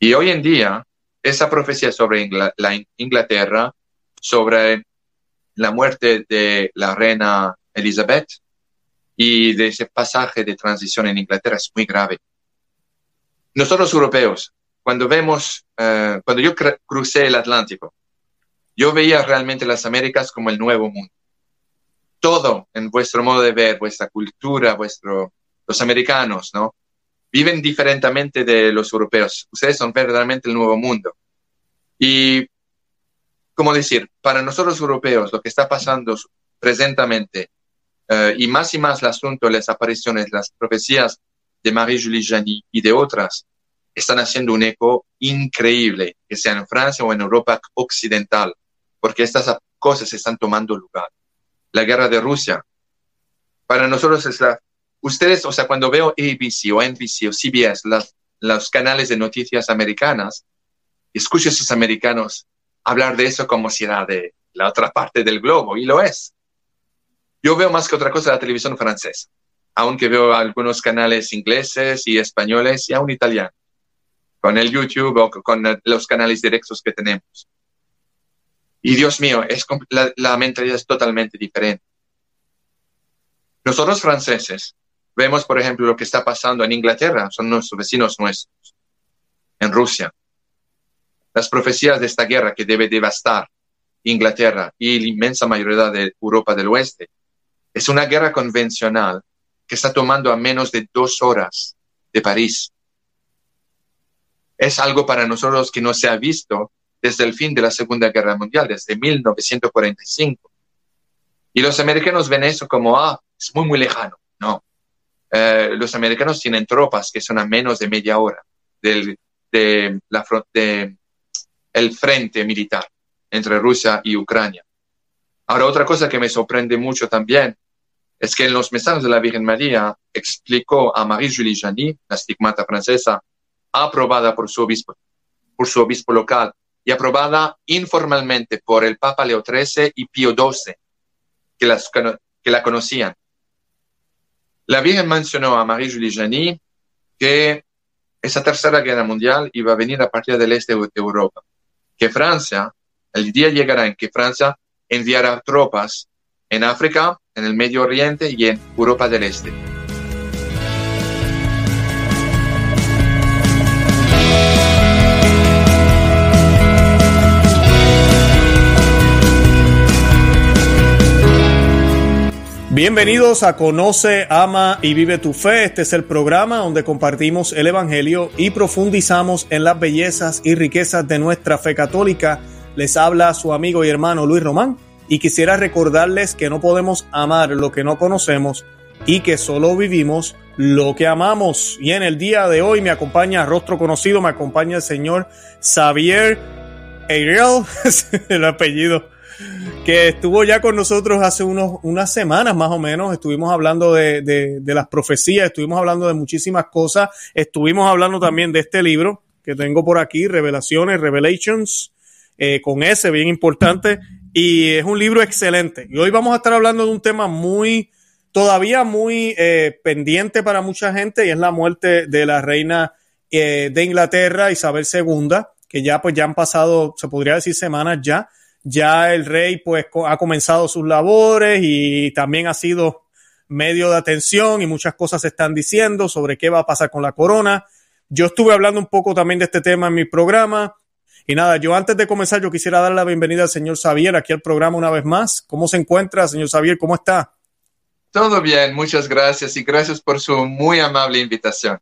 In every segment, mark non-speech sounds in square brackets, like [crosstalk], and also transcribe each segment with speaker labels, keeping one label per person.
Speaker 1: Y hoy en día, esa profecía sobre la Inglaterra, sobre la muerte de la reina Elizabeth y de ese pasaje de transición en Inglaterra es muy grave. Nosotros europeos, cuando vemos, eh, cuando yo crucé el Atlántico, yo veía realmente las Américas como el nuevo mundo. Todo en vuestro modo de ver, vuestra cultura, vuestro, los americanos, ¿no? Viven diferentemente de los europeos. Ustedes son verdaderamente el nuevo mundo. Y, como decir, para nosotros europeos, lo que está pasando presentemente, eh, y más y más el asunto de las apariciones, las profecías de Marie-Julie Jany y de otras, están haciendo un eco increíble, que sea en Francia o en Europa occidental, porque estas cosas están tomando lugar. La guerra de Rusia, para nosotros es la... Ustedes, o sea, cuando veo ABC o NBC o CBS, los canales de noticias americanas, escucho a esos americanos hablar de eso como si era de la otra parte del globo, y lo es. Yo veo más que otra cosa la televisión francesa, aunque veo algunos canales ingleses y españoles y aún italianos, con el YouTube o con los canales directos que tenemos. Y Dios mío, es, la, la mentalidad es totalmente diferente. Nosotros franceses vemos, por ejemplo, lo que está pasando en Inglaterra, son nuestros vecinos nuestros, en Rusia. Las profecías de esta guerra que debe devastar Inglaterra y la inmensa mayoría de Europa del Oeste es una guerra convencional que está tomando a menos de dos horas de París. Es algo para nosotros que no se ha visto desde el fin de la Segunda Guerra Mundial, desde 1945. Y los americanos ven eso como, ah, es muy, muy lejano. Eh, los americanos tienen tropas que son a menos de media hora del de la, de el frente militar entre Rusia y Ucrania. Ahora, otra cosa que me sorprende mucho también es que en los mensajes de la Virgen María explicó a Marie-Julie Jany, la estigmata francesa, aprobada por su obispo, por su obispo local y aprobada informalmente por el Papa Leo XIII y Pío XII, que, las, que la conocían. La Virgen mencionó a Marie-Julie Jany que esa tercera guerra mundial iba a venir a partir del este de Europa, que Francia, el día llegará en que Francia enviará tropas en África, en el Medio Oriente y en Europa del Este.
Speaker 2: Bienvenidos a Conoce, Ama y Vive tu Fe. Este es el programa donde compartimos el Evangelio y profundizamos en las bellezas y riquezas de nuestra fe católica. Les habla su amigo y hermano Luis Román y quisiera recordarles que no podemos amar lo que no conocemos y que solo vivimos lo que amamos. Y en el día de hoy me acompaña rostro conocido, me acompaña el señor Xavier Ariel, [laughs] el apellido, que estuvo ya con nosotros hace unos, unas semanas más o menos. Estuvimos hablando de, de las profecías, estuvimos hablando de muchísimas cosas, estuvimos hablando también de este libro que tengo por aquí, Revelaciones, Revelations, eh, con ese, bien importante, y es un libro excelente. Y hoy vamos a estar hablando de un tema muy, todavía muy eh, pendiente para mucha gente, y es la muerte de la reina eh, de Inglaterra, Isabel II, que ya pues ya han pasado, se podría decir semanas ya, ya el rey pues ha comenzado sus labores y también ha sido medio de atención y muchas cosas se están diciendo sobre qué va a pasar con la corona. Yo estuve hablando un poco también de este tema en mi programa. Y nada, yo antes de comenzar, yo quisiera dar la bienvenida al señor Xavier aquí al programa una vez más. ¿Cómo se encuentra, señor Xavier? ¿Cómo está?
Speaker 1: Todo bien, muchas gracias y gracias por su muy amable invitación.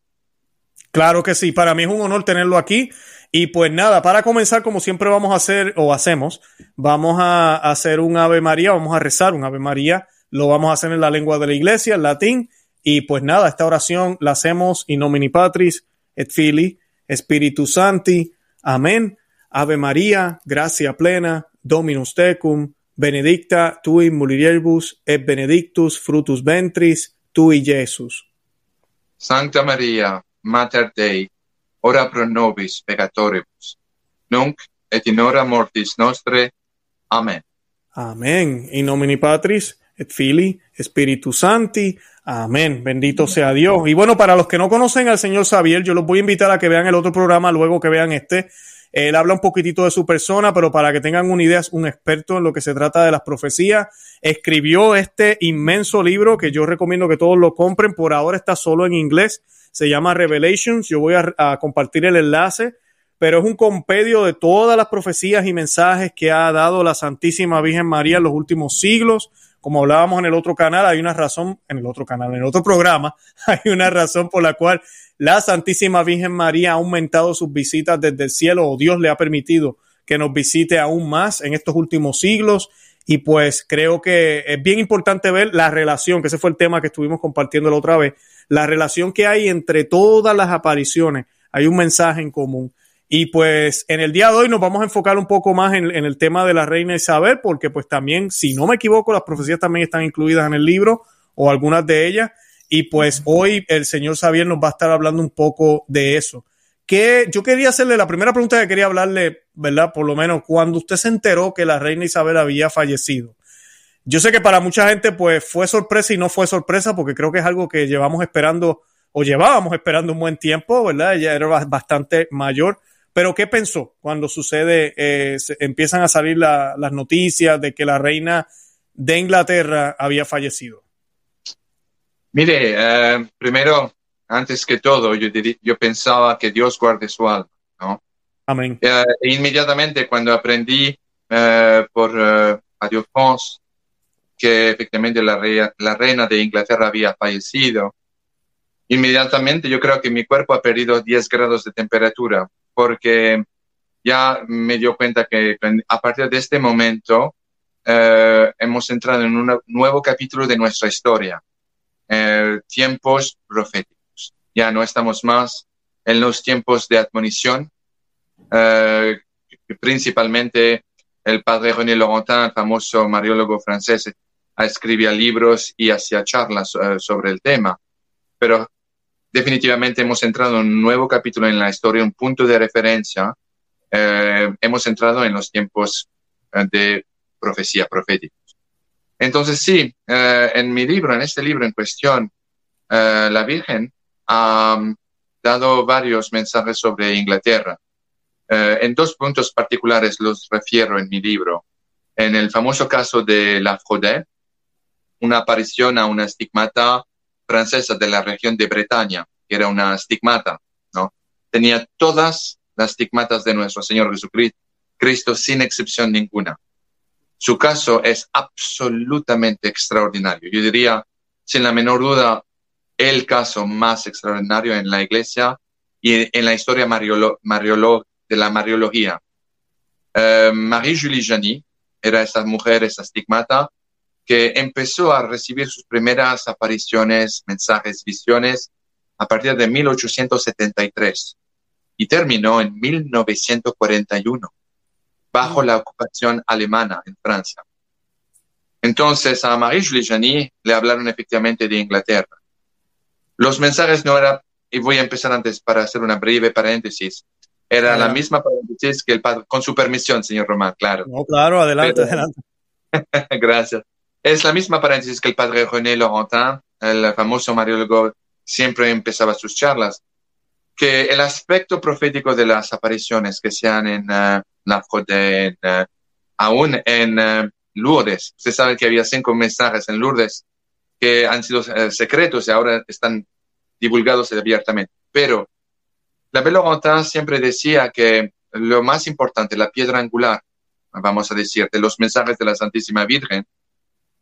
Speaker 2: Claro que sí, para mí es un honor tenerlo aquí. Y pues nada, para comenzar, como siempre vamos a hacer o hacemos, vamos a hacer un Ave María, vamos a rezar un Ave María, lo vamos a hacer en la lengua de la iglesia, en latín. Y pues nada, esta oración la hacemos in nomini Patris et Fili, Espíritu Santi. Amén. Ave María, gracia plena, Dominus tecum, benedicta tui mulieribus et benedictus frutus ventris tui, Jesus.
Speaker 1: Sancta Maria, Mater Dei, ora pro nobis peccatoribus, nunc et in hora mortis nostre. Amén.
Speaker 2: Amén. In nomine Patris et Fili, Espíritu Santi. Amén. Bendito sea Dios. Y bueno, para los que no conocen al señor Xavier, yo los voy a invitar a que vean el otro programa luego que vean este. Él habla un poquitito de su persona, pero para que tengan una idea, es un experto en lo que se trata de las profecías. Escribió este inmenso libro que yo recomiendo que todos lo compren. Por ahora está solo en inglés. Se llama Revelations. Yo voy a, a compartir el enlace pero es un compendio de todas las profecías y mensajes que ha dado la Santísima Virgen María en los últimos siglos. Como hablábamos en el otro canal, hay una razón, en el otro canal, en el otro programa, [laughs] hay una razón por la cual la Santísima Virgen María ha aumentado sus visitas desde el cielo o Dios le ha permitido que nos visite aún más en estos últimos siglos. Y pues creo que es bien importante ver la relación, que ese fue el tema que estuvimos compartiendo la otra vez, la relación que hay entre todas las apariciones. Hay un mensaje en común. Y pues en el día de hoy nos vamos a enfocar un poco más en, el tema de la reina Isabel, porque pues también, si no me equivoco, las profecías también están incluidas en el libro o algunas de ellas. Y pues hoy el señor Xavier nos va a estar hablando un poco de eso. Que yo quería hacerle la primera pregunta que quería hablarle, ¿verdad? Por lo menos cuando usted se enteró que la reina Isabel había fallecido. Yo sé que para mucha gente pues fue sorpresa y no fue sorpresa porque creo que es algo que llevamos esperando o llevábamos esperando un buen tiempo, ¿verdad? Ella era bastante mayor. Pero ¿qué pensó cuando sucede, eh, empiezan a salir las noticias de que la reina de Inglaterra había fallecido?
Speaker 1: Mire, eh, primero, antes que todo, yo, yo pensaba que Dios guarde su alma, ¿no?
Speaker 2: Amén.
Speaker 1: Eh, inmediatamente cuando aprendí por Radio France que efectivamente la, la reina de Inglaterra había fallecido, inmediatamente yo creo que mi cuerpo ha perdido 10 grados de temperatura porque ya me dio cuenta que a partir de este momento eh, hemos entrado en un nuevo capítulo de nuestra historia, eh, tiempos proféticos. Ya no estamos más en los tiempos de admonición, eh, principalmente el padre René Laurentin, famoso mariólogo francés, escribía libros y hacía charlas sobre el tema. Pero definitivamente hemos entrado en un nuevo capítulo en la historia, un punto de referencia. Eh, hemos entrado en los tiempos eh, de profecía profética. Entonces, sí, eh, en mi libro, en este libro en cuestión, la Virgen ha um, dado varios mensajes sobre Inglaterra. en dos puntos particulares los refiero en mi libro. En el famoso caso de la Fraude, una aparición a una estigmata francesa de la región de Bretaña, que era una stigmata, ¿no? Tenía todas las stigmatas de nuestro Señor Jesucristo, Cristo sin excepción ninguna. Su caso es absolutamente extraordinario. Yo diría, sin la menor duda, el caso más extraordinario en la iglesia y en la historia mariolo, de la mariología. Eh, Marie-Julie Jany era esa mujer, esa stigmata, que empezó a recibir sus primeras apariciones, mensajes, visiones a partir de 1873 y terminó en 1941 bajo la ocupación alemana en Francia. Entonces a Marie-Julie Jany le hablaron efectivamente de Inglaterra. Los mensajes no eran, y voy a empezar antes para hacer una breve paréntesis, era la misma paréntesis que el padre, con su permisión, señor Román, claro.
Speaker 2: No, claro, adelante, adelante. [laughs]
Speaker 1: Gracias. Es la misma paréntesis que el padre René Laurentin, el famoso mariólogo, siempre empezaba sus charlas, que el aspecto profético de las apariciones que sean en uh, la en, uh, aún en uh, Lourdes, usted sabe que había cinco mensajes en Lourdes que han sido secretos y ahora están divulgados abiertamente. Pero la Laurentin siempre decía que lo más importante, la piedra angular, vamos a decir, de los mensajes de la Santísima Virgen,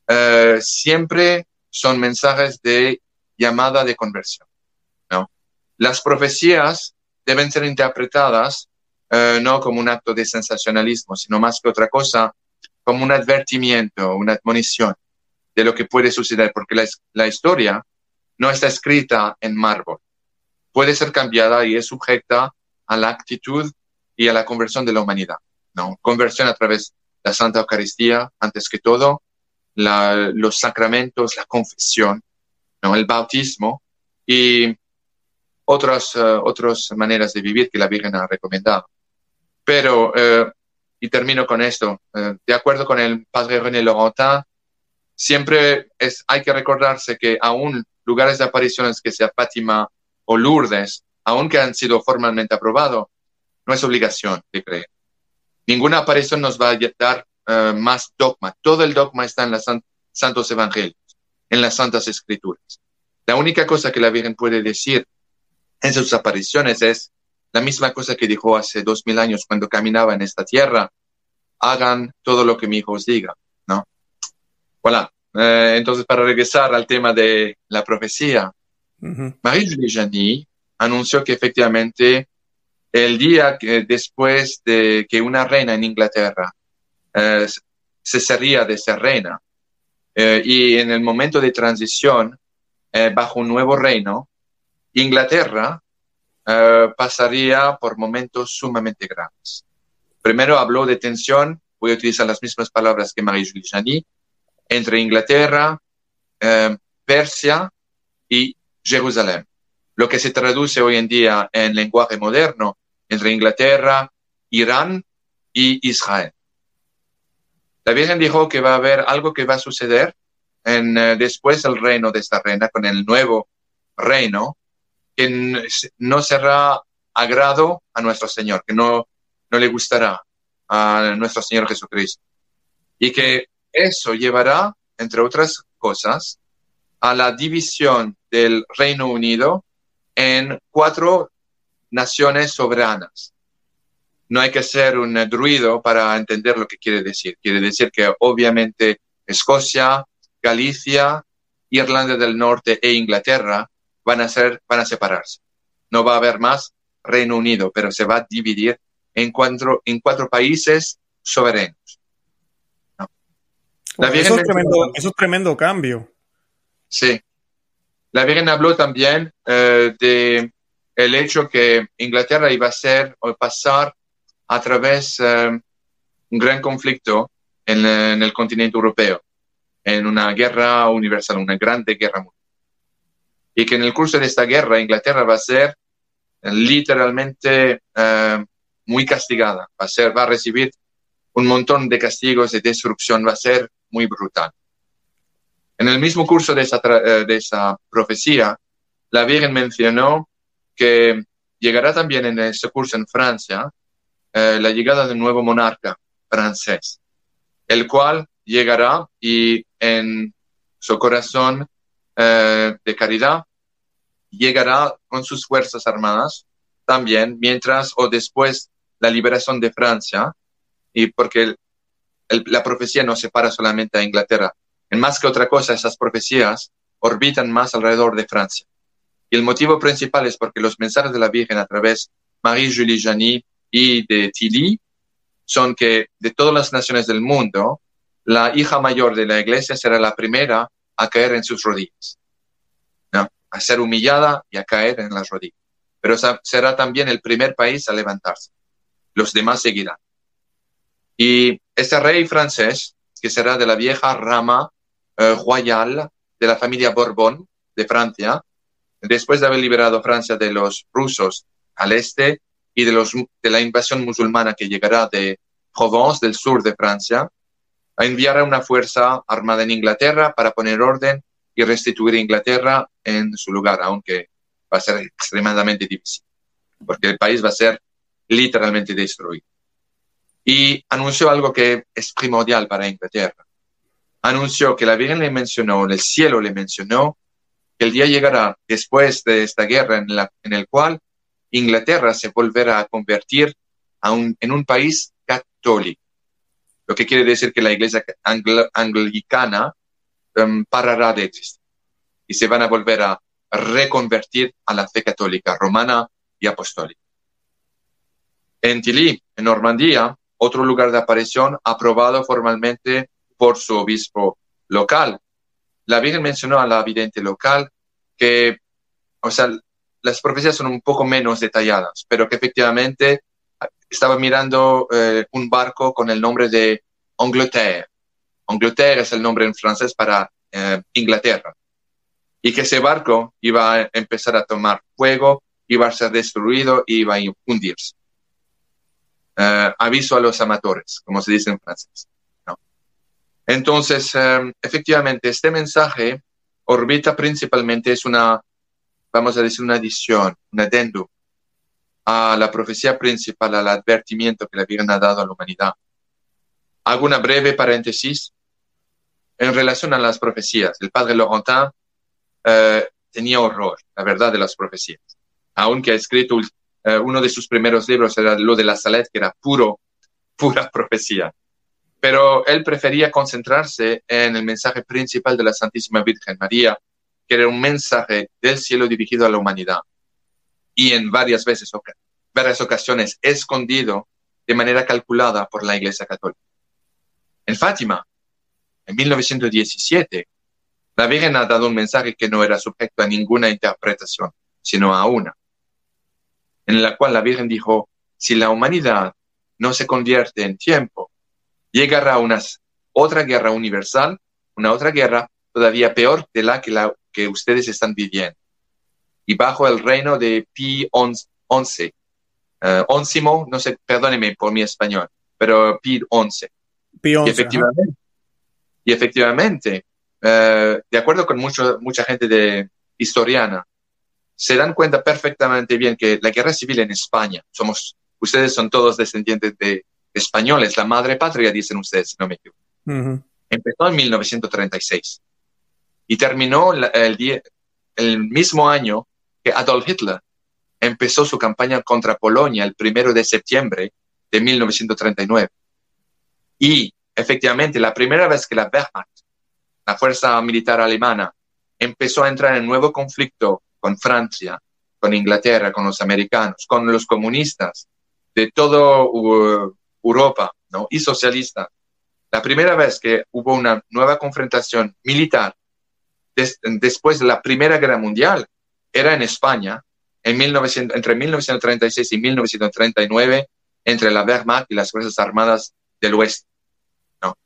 Speaker 1: eh, siempre son mensajes de llamada de conversión. ¿no? Las profecías deben ser interpretadas eh, no como un acto de sensacionalismo, sino más que otra cosa, como un advertimiento, una admonición de lo que puede suceder, porque la, la historia no está escrita en mármol. Puede ser cambiada y es sujeta a la actitud y a la conversión de la humanidad. ¿no? Conversión a través de la Santa Eucaristía, antes que todo, los sacramentos, la confesión, ¿no? el bautismo y otras, uh, otras maneras de vivir que la Virgen ha recomendado. Pero, uh, y termino con esto, uh, de acuerdo con el padre René Laurentin, siempre es, hay que recordarse que aún lugares de apariciones que sea Fátima o Lourdes, aunque han sido formalmente aprobados, no es obligación de creer. Ninguna aparición nos va a dar eh, más dogma. Todo el dogma está en los santos evangelios, en las santas escrituras. La única cosa que la Virgen puede decir en sus apariciones es la misma cosa que dijo hace dos mil años cuando caminaba en esta tierra. Hagan todo lo que mi hijo os diga, ¿no? Voilà. Eh, entonces, para regresar al tema de la profecía, Marie-Julie anunció que efectivamente el día que después de que una reina en Inglaterra eh, cesaría de ser reina eh, y en el momento de transición eh, bajo un nuevo reino, Inglaterra eh, pasaría por momentos sumamente graves. Primero habló de tensión, voy a utilizar las mismas palabras que Marie-Julie entre Inglaterra, eh, Persia y Jerusalén, lo que se traduce hoy en día en lenguaje moderno entre Inglaterra, Irán y Israel. La Virgen dijo que va a haber algo que va a suceder en, eh, después del reino de esta reina, con el nuevo reino, que no será agrado a nuestro Señor, que no, no le gustará a nuestro Señor Jesucristo. Y que eso llevará, entre otras cosas, a la división del Reino Unido en cuatro naciones soberanas. No hay que ser un druido para entender lo que quiere decir. Quiere decir que obviamente Escocia, Galicia, Irlanda del Norte e Inglaterra van a, ser, van a separarse. No va a haber más Reino Unido, pero se va a dividir en cuatro, en cuatro países soberanos.
Speaker 2: La eso, es tremendo, eso, es tremendo, cambio.
Speaker 1: Sí. La Virgen habló también eh, de el hecho que Inglaterra iba a ser o pasar a través de eh, un gran conflicto en, el continente europeo, en una guerra universal, una grande guerra mundial. Y que en el curso de esta guerra Inglaterra va a ser literalmente eh, muy castigada, va a, ser, va a recibir un montón de castigos de destrucción, va a ser muy brutal. En el mismo curso de esa, eh, de esa profecía, la Virgen mencionó que llegará también en ese curso en Francia eh, la llegada de un nuevo monarca francés, el cual llegará y en su corazón eh, de caridad llegará con sus fuerzas armadas también, mientras o después la liberación de Francia, y porque la profecía no separa solamente a Inglaterra. En más que otra cosa, esas profecías orbitan más alrededor de Francia. Y el motivo principal es porque los mensajes de la Virgen a través de Marie-Julie Jany y de Tilly son que de todas las naciones del mundo, la hija mayor de la iglesia será la primera a caer en sus rodillas, a ser humillada y a caer en las rodillas. Pero será también el primer país a levantarse. Los demás seguirán. Y este rey francés, que será de la vieja rama eh, royal de la familia Borbón de Francia, después de haber liberado Francia de los rusos al este y de, los, de la invasión musulmana que llegará de Provence, del sur de Francia, enviará una fuerza armada en Inglaterra para poner orden y restituir Inglaterra en su lugar, aunque va a ser extremadamente difícil, porque el país va a ser literalmente destruido y anunció algo que es primordial para Inglaterra. Anunció que la Virgen le mencionó, el cielo le mencionó, que el día llegará después de esta guerra en, la, en el cual Inglaterra se volverá a convertir a un, en un país católico. Lo que quiere decir que la iglesia anglicana um, parará de existir y se van a volver a reconvertir a la fe católica romana y apostólica. En Tilly, en Normandía, otro lugar de aparición aprobado formalmente por su obispo local. La Virgen mencionó a la vidente local que, o sea, las profecías son un poco menos detalladas, pero que efectivamente estaba mirando eh, un barco con el nombre de Angleterre. Angleterre es el nombre en francés para eh, Inglaterra. Y que ese barco iba a empezar a tomar fuego, iba a ser destruido y iba a hundirse. Eh, aviso a los amateurs, como se dice en francés. Entonces, eh, efectivamente, este mensaje orbita principalmente, es una, vamos a decir, una adición, un adendo a la profecía principal, al advertimiento que la Virgen ha dado a la humanidad. Hago una breve paréntesis en relación a las profecías. El padre Laurentin eh, tenía horror, la verdad, de las profecías. Aunque ha escrito eh, uno de sus primeros libros, era lo de la Salet, que era puro, [laughs] pura profecía pero él prefería concentrarse en el mensaje principal de la Santísima Virgen María, que era un mensaje del cielo dirigido a la humanidad y en varias veces, varias ocasiones, escondido de manera calculada por la Iglesia Católica. En Fátima, en 1917, la Virgen ha dado un mensaje que no era sujeto a ninguna interpretación, sino a una, en la cual la Virgen dijo, si la humanidad no se convierte en tiempo, llegará una otra guerra universal, una otra guerra todavía peor de la que, la que ustedes están viviendo. Y bajo el reino de Pi XI, uh, oncimo, no sé, perdóneme por mi español, pero Pi XI.
Speaker 2: Pi
Speaker 1: y efectivamente, y efectivamente uh, de acuerdo con mucho, mucha gente de historiana, se dan cuenta perfectamente bien que la guerra civil en España, somos, ustedes son todos descendientes de españoles, la madre patria, dicen ustedes, si no me equivoco. Empezó en 1936 y terminó el, el mismo año que Adolf Hitler empezó su campaña contra Polonia el primero de septiembre de 1939. Y efectivamente, la primera vez que la Wehrmacht, la fuerza militar alemana, empezó a entrar en nuevo conflicto con Francia, con Inglaterra, con los americanos, con los comunistas de todo uh, Europa ¿no? y socialista, la primera vez que hubo una nueva confrontación militar después de la Primera Guerra Mundial era en España, en 1900, entre 1936 y 1939, entre la Wehrmacht y las Fuerzas Armadas del Oeste. ¿no?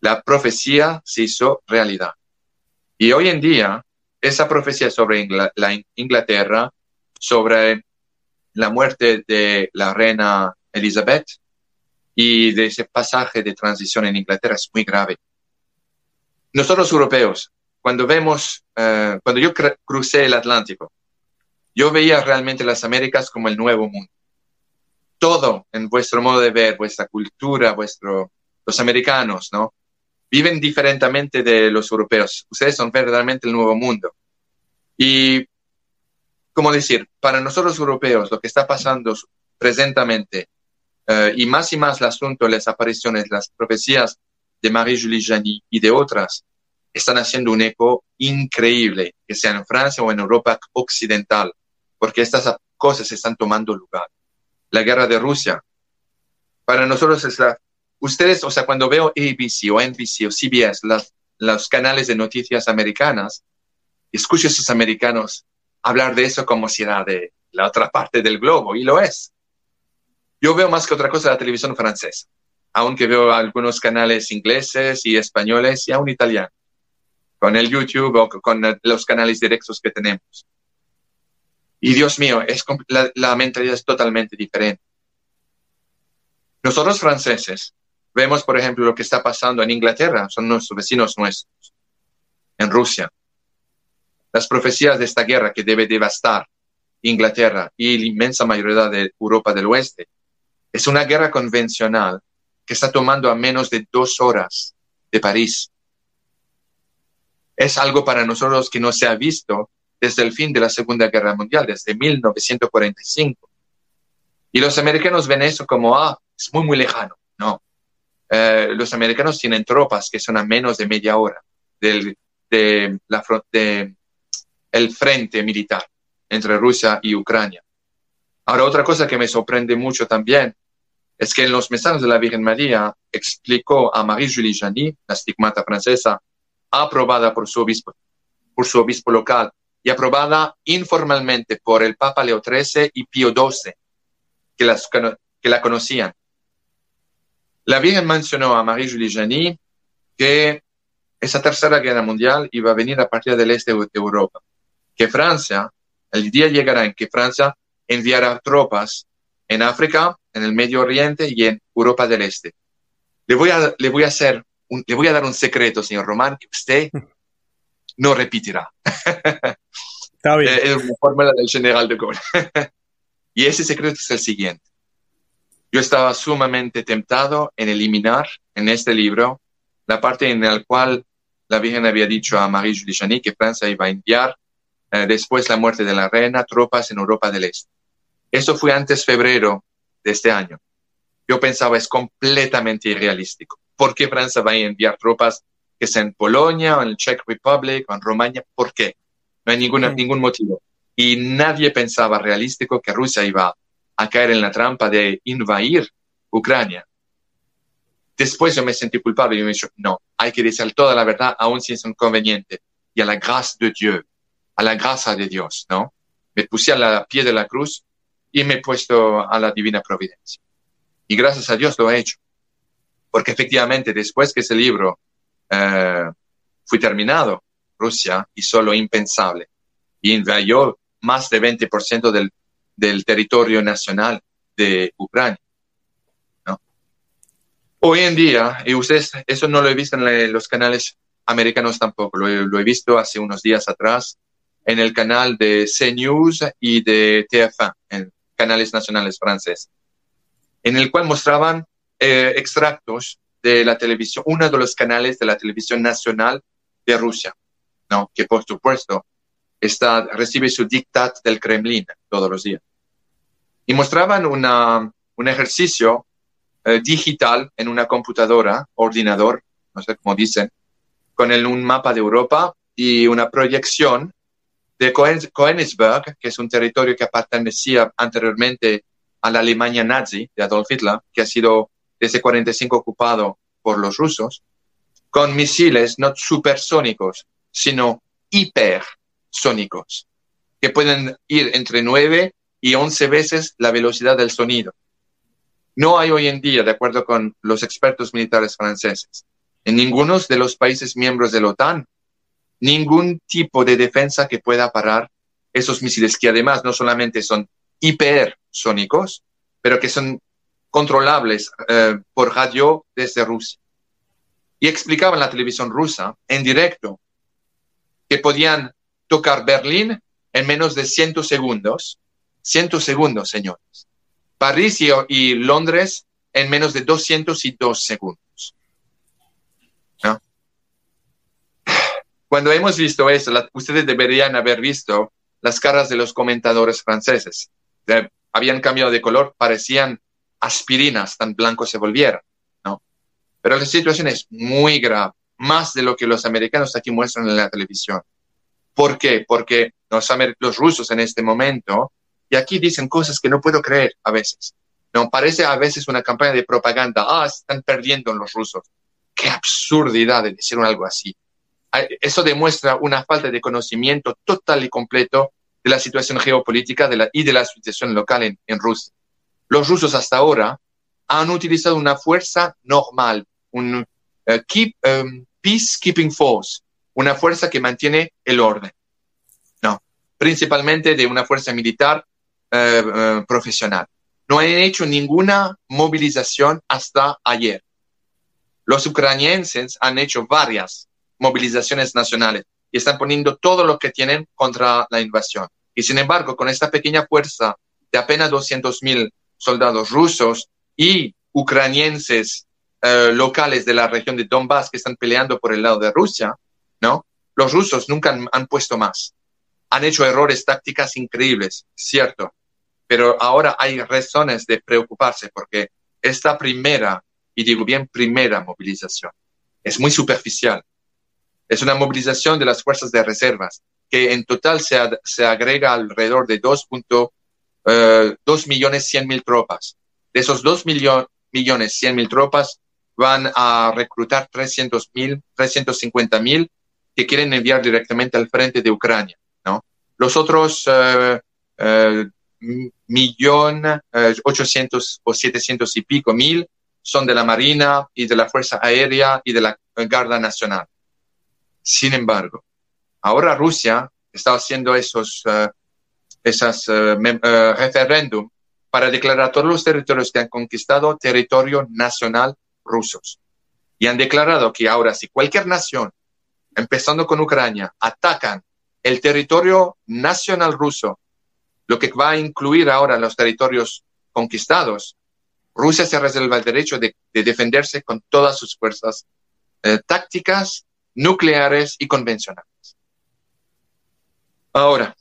Speaker 1: La profecía se hizo realidad. Y hoy en día, esa profecía sobre la Inglaterra, sobre la muerte de la reina Elizabeth, y de ese pasaje de transición en Inglaterra es muy grave. Nosotros europeos, cuando vemos, eh, cuando yo crucé el Atlántico, yo veía realmente las Américas como el nuevo mundo. Todo en vuestro modo de ver, vuestra cultura, vuestro, los americanos, ¿no? Viven diferentemente de los europeos. Ustedes son verdaderamente el nuevo mundo. Y, ¿cómo decir? Para nosotros europeos, lo que está pasando presentemente eh, y más y más el asunto, las apariciones, las profecías de Marie-Julie Jany y de otras están haciendo un eco increíble, que sea en Francia o en Europa occidental, porque estas cosas están tomando lugar. La guerra de Rusia, para nosotros es la... Ustedes, o sea, cuando veo ABC o NBC o CBS, los canales de noticias americanas, escucho a esos americanos hablar de eso como si era de la otra parte del globo, y lo es. Yo veo más que otra cosa la televisión francesa, aunque veo algunos canales ingleses y españoles y aún italianos, con el YouTube o con los canales directos que tenemos. Y Dios mío, es, la, la mentalidad es totalmente diferente. Nosotros franceses vemos, por ejemplo, lo que está pasando en Inglaterra, son nuestros vecinos nuestros, en Rusia. Las profecías de esta guerra que debe devastar Inglaterra y la inmensa mayoría de Europa del Oeste es una guerra convencional que está tomando a menos de dos horas de París. Es algo para nosotros que no se ha visto desde el fin de la Segunda Guerra Mundial, desde 1945. Y los americanos ven eso como, ah, es muy, muy lejano. No. Eh, los americanos tienen tropas que son a menos de media hora del de la, de el frente militar entre Rusia y Ucrania. Ahora, otra cosa que me sorprende mucho también es que en los mensajes de la Virgen María explicó a Marie-Julie Jany, la estigmata francesa, aprobada por su obispo, por su obispo local y aprobada informalmente por el Papa Leo XIII y Pío XII, que, las, que la conocían. La Virgen mencionó a Marie-Julie Jany que esa tercera guerra mundial iba a venir a partir del este de Europa, que Francia, el día llegará en que Francia enviará tropas en África, en el Medio Oriente y en Europa del Este. Le voy a, le voy a hacer le voy a dar un secreto, señor Román, que usted [laughs] no repetirá. [laughs]
Speaker 2: Está bien.
Speaker 1: es una fórmula del general de Gaulle. [laughs] y ese secreto es el siguiente. Yo estaba sumamente tentado en eliminar en este libro la parte en la cual la Virgen había dicho a Marie Julie que Francia iba a enviar eh, después la muerte de la reina tropas en Europa del Este. Eso fue antes febrero de este año. Yo pensaba es completamente irrealístico. ¿Por qué Francia va a enviar tropas que sean en Polonia o en el Czech Republic o en Rumania? ¿Por qué? No hay ninguna, ningún motivo. Y nadie pensaba realístico que Rusia iba a caer en la trampa de invadir Ucrania. Después yo me sentí culpable y me dije, no, hay que decir toda la verdad, aun si es inconveniente. Y a la gracia de Dios, a la gracia de Dios, ¿no? Me puse a la pie de la cruz y me he puesto a la divina providencia. Y gracias a Dios lo he hecho. Porque efectivamente, después que ese libro eh, fue terminado, Rusia hizo lo impensable y invadió más de 20% del, del territorio nacional de Ucrania. Hoy en día, y ustedes, eso no lo he visto en los canales americanos tampoco, lo he, lo he, visto hace unos días atrás en el canal de CNews y de TF1, en canales nacionales franceses, en el cual mostraban eh, extractos de la televisión, uno de los canales de la televisión nacional de Rusia, ¿no? que por supuesto está, recibe su dictat del Kremlin todos los días. Y mostraban una, un ejercicio eh, digital en una computadora, ordenador, no sé cómo dicen, con el, un mapa de Europa y una proyección de Königsberg, que es un territorio que pertenecía anteriormente a la Alemania nazi de Adolf Hitler, que ha sido desde 45 ocupado por los rusos, con misiles no supersónicos, sino hipersónicos, que pueden ir entre 9 y 11 veces la velocidad del sonido. No hay hoy en día, de acuerdo con los expertos militares franceses, en ninguno de los países miembros de la OTAN, ningún tipo de defensa que pueda parar esos misiles, que además no solamente son hipersónicos, pero que son controlables eh, por radio desde Rusia. Y explicaban la televisión rusa, en directo, que podían tocar Berlín en menos de 100 segundos. 100 segundos, señores. París y, Londres en menos de 202 segundos. [sighs] Cuando hemos visto eso, ustedes deberían haber visto las caras de los comentadores franceses. habían cambiado de color, parecían aspirinas, tan blancos se volvieron. ¿no? Pero la situación es muy grave, más de lo que los americanos aquí muestran en la televisión. ¿Por qué? Porque los, rusos en este momento y aquí dicen cosas que no puedo creer a veces. No, parece a veces una campaña de propaganda. Ah, están perdiendo los rusos. Qué absurdidad de decir algo así. Eso demuestra una falta de conocimiento total y completo de la situación geopolítica y de la situación local en Rusia. Los rusos hasta ahora han utilizado una fuerza normal, un keep, um, peacekeeping force, una fuerza que mantiene el orden. No, principalmente de una fuerza militar eh, eh, profesional. No han hecho ninguna movilización hasta ayer. Los ucranienses han hecho varias movilizaciones nacionales y están poniendo todo lo que tienen contra la invasión. Y sin embargo, con esta pequeña fuerza de apenas 200.000 soldados rusos y ucranienses eh, locales de la región de Donbass que están peleando por el lado de Rusia, ¿no? Los rusos nunca han, puesto más. Han hecho errores tácticas increíbles, cierto, pero ahora hay razones de preocuparse porque esta primera, y digo bien primera movilización, es muy superficial. Es una movilización de las fuerzas de reservas que en total se, se agrega alrededor de 2. Eh, 2 millones 100 mil tropas. De esos 2 millones millones 100 mil tropas van a reclutar 300 mil, 350 mil que quieren enviar directamente al frente de Ucrania, ¿no? Los otros eh, eh, millón eh, o 700 y pico mil son de la Marina y de la Fuerza Aérea y de la Guardia Nacional. Sin embargo, ahora Rusia está haciendo esos eh, esas uh, referéndum para declarar todos los territorios que han conquistado territorio nacional rusos. y han declarado que ahora si cualquier nación, empezando con Ucrania, atacan el territorio nacional ruso, lo que va a incluir ahora los territorios conquistados, Rusia se reserva el derecho de, defenderse con todas sus fuerzas eh, tácticas, nucleares y convencionales. Ahora,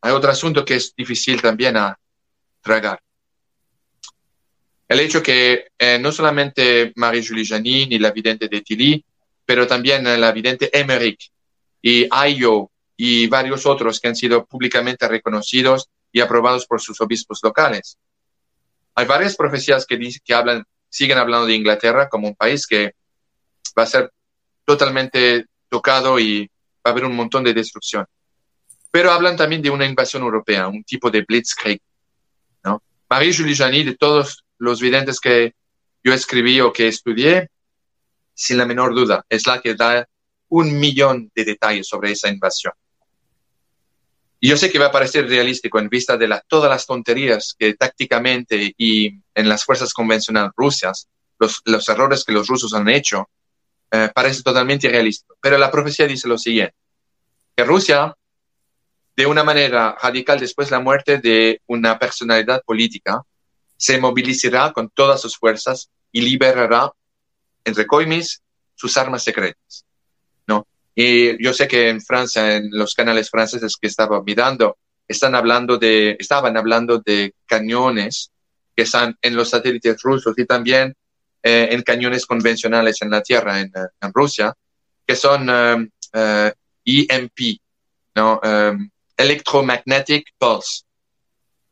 Speaker 1: hay otro asunto que es difícil también a tragar. El hecho que eh, no solamente Marie-Julie Janin ni la vidente de Tilly, pero también la vidente Emmerich y Ayo y varios otros que han sido públicamente reconocidos y aprobados por sus obispos locales. Hay varias profecías que, que hablan, siguen hablando de Inglaterra como un país que va a ser totalmente tocado y va a haber un montón de destrucción. Pero hablan también de una invasión europea, un tipo de blitzkrieg. ¿no? Marie-Julie Jani, de todos los videntes que yo escribí o que estudié, sin la menor duda, es la que da un millón de detalles sobre esa invasión. Y yo sé que va a parecer realístico en vista de todas las tonterías que tácticamente y en las fuerzas convencionales rusas, los, los errores que los rusos han hecho, eh, parece totalmente irrealístico. Pero la profecía dice lo siguiente, que Rusia, de una manera radical después de la muerte de una personalidad política, se movilizará con todas sus fuerzas y liberará, entre coimis, sus armas secretas. Y yo sé que en Francia, en los canales franceses que estaba mirando, están hablando de, estaban hablando de cañones que están en los satélites rusos y también eh, en cañones convencionales en la Tierra, en, Rusia, que son um, uh, EMP, ¿no? Um, Electromagnetic Pulse.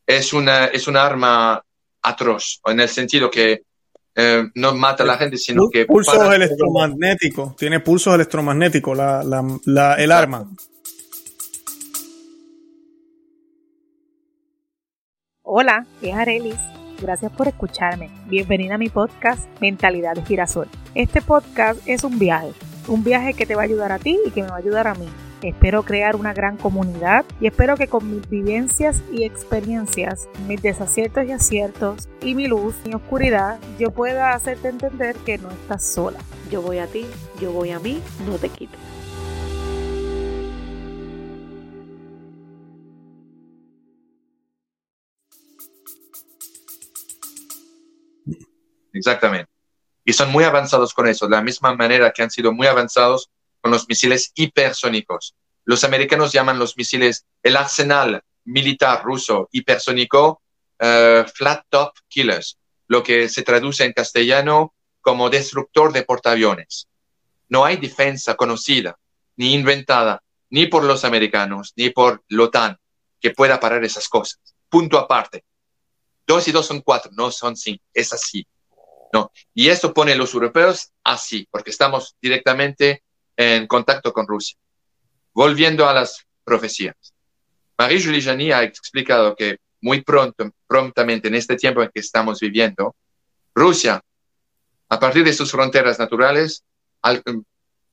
Speaker 1: Es una, es una arma atroz, en el sentido que eh, no mata a la gente, sino que...
Speaker 2: Pulsos electromagnéticos, tiene pulsos electromagnéticos la, la, el arma.
Speaker 3: Hola, es Arelis. Gracias por escucharme. Bienvenida a mi podcast Mentalidad de Girasol. Este podcast es un viaje, un viaje que te va a ayudar a ti y que me va a ayudar a mí Espero crear una gran comunidad y espero que con mis vivencias y experiencias, mis desaciertos y aciertos y mi luz y oscuridad, yo pueda hacerte entender que no estás sola. Yo voy a ti, yo voy a mí, no te quites.
Speaker 1: Exactamente. Y son muy avanzados con eso, de la misma manera que han sido muy avanzados con los misiles hipersónicos. Los americanos llaman los misiles el arsenal militar ruso hipersónico eh, flat top killers, lo que se traduce en castellano como destructor de portaaviones. No hay defensa conocida ni inventada ni por los americanos ni por la OTAN que pueda parar esas cosas. Punto aparte. Dos y dos son cuatro, no son cinco. Es así. No. Y esto pone a los europeos así, porque estamos directamente en contacto con Rusia. Volviendo a las profecías. Marie-Julie Jani ha explicado que muy pronto, prontamente en este tiempo en que estamos viviendo, Rusia, a partir de sus fronteras naturales,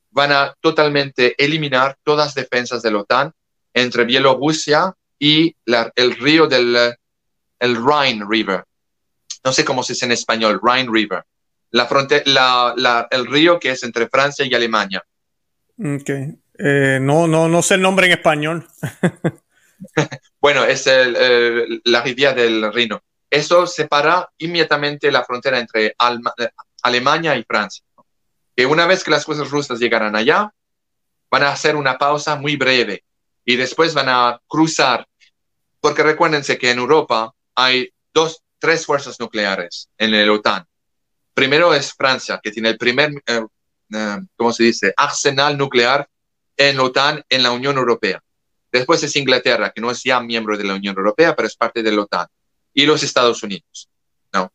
Speaker 1: van a totalmente eliminar todas las defensas de la OTAN entre Bielorrusia y el río del el Rhine River. No sé cómo se dice en español, Rhine River. La la, el río que es entre Francia y Alemania.
Speaker 2: Ok. Eh, no, no, no sé el nombre en español. [laughs]
Speaker 1: bueno, es el, la riviera del Rino. Eso separa inmediatamente la frontera entre Alemania y Francia. Que una vez que las fuerzas rusas llegarán allá, van a hacer una pausa muy breve y después van a cruzar. Porque recuérdense que en Europa hay dos, tres fuerzas nucleares en el OTAN. Primero es Francia, que tiene el primer eh, eh, ¿cómo se dice?, arsenal nuclear en la OTAN, en la Unión Europea. Después es Inglaterra, que no es ya miembro de la Unión Europea, pero es parte de la OTAN. Y los Estados Unidos. No.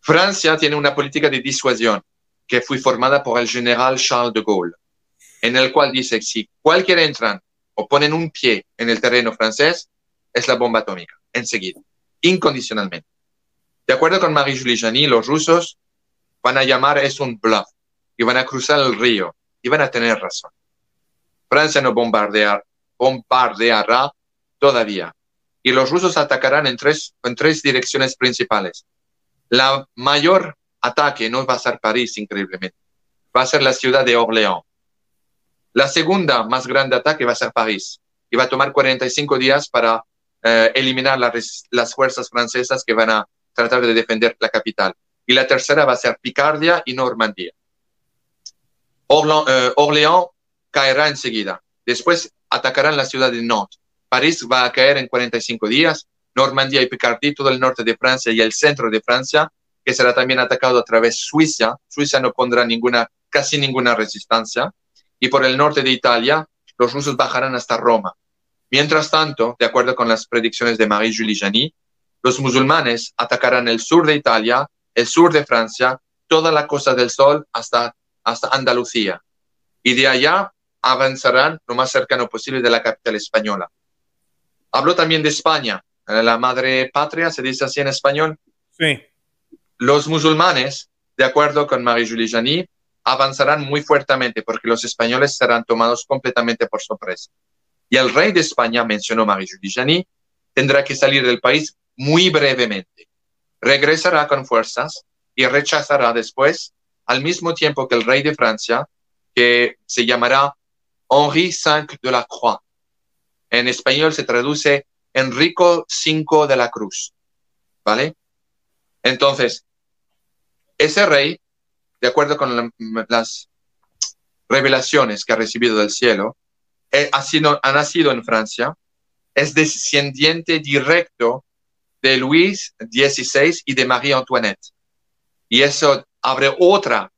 Speaker 1: Francia tiene una política de disuasión que fue formada por el general Charles de Gaulle, en el cual dice, si cualquier entran o ponen un pie en el terreno francés, es la bomba atómica, enseguida, incondicionalmente. De acuerdo con Marie-Julie Jani, los rusos van a llamar eso un bluff y van a cruzar el río y van a tener razón. Francia no bombardear, bombardeará todavía y los rusos atacarán en tres, en tres direcciones principales. La mayor ataque no va a ser París, increíblemente. va a ser la ciudad de Orléans. La segunda más grande ataque va a ser París y va a tomar 45 días para eh, eliminar las fuerzas francesas que van a tratar de defender la capital. Y la tercera va a ser Picardia y Normandía. Eh, Orléans caerá enseguida. Después atacarán la ciudad de Nantes. París va a caer en 45 días. Normandía y Picardía, todo el norte de Francia y el centro de Francia, que será también atacado a través de Suiza. Suiza no pondrá ninguna, casi ninguna resistencia. Y por el norte de Italia, los rusos bajarán hasta Roma. Mientras tanto, de acuerdo con las predicciones de Marie-Julie Jany, los musulmanes atacarán el sur de Italia, el sur de Francia, toda la Costa del Sol hasta, hasta Andalucía. Y de allá avanzarán lo más cercano posible de la capital española. Habló también de España, eh, la madre patria, se dice así en español.
Speaker 2: Sí.
Speaker 1: Los musulmanes, de acuerdo con Marie-Julie Jany, avanzarán muy fuertemente porque los españoles serán tomados completamente por sorpresa. Y el rey de España, mencionó Marie-Julie Jany, tendrá que salir del país muy brevemente. Regresará con fuerzas y rechazará después, al mismo tiempo que el rey de Francia, que se llamará Henri V de la Croix. En español se traduce Enrico V de la Cruz. ¿Vale? Entonces, ese rey, de acuerdo con las revelaciones que ha recibido del cielo, eh, ha, sido, ha nacido en Francia, es descendiente directo de Luis XVI y de María Antoinette. Y eso abre otra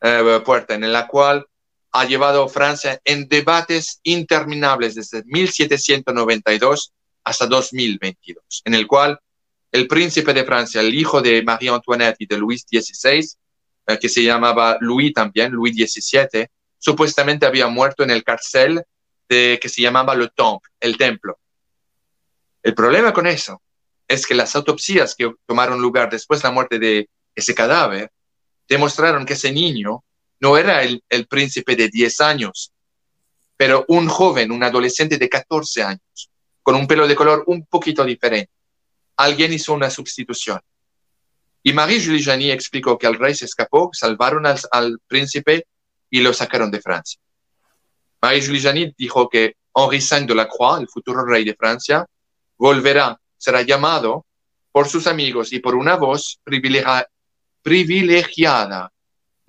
Speaker 1: eh, puerta en la cual ha llevado Francia en debates interminables desde 1792 hasta 2022, en el cual el príncipe de Francia, el hijo de María Antoinette y de Luis XVI, eh, que se llamaba Louis también, Louis XVII, supuestamente había muerto en el cárcel de, que se llamaba Le Temple, el templo. El problema con eso es que las autopsias que tomaron lugar después de la muerte de ese cadáver demostraron que ese niño no era el, príncipe de 10 años, pero un joven, un adolescente de 14 años, con un pelo de color un poquito diferente. Alguien hizo una sustitución. Y Marie-Julie Jany explicó que el rey se escapó, salvaron al, al príncipe y lo sacaron de Francia. Marie-Julie Jany dijo que Henri V de la Croix, el futuro rey de Francia, volverá será llamado por sus amigos y por una voz privilegiada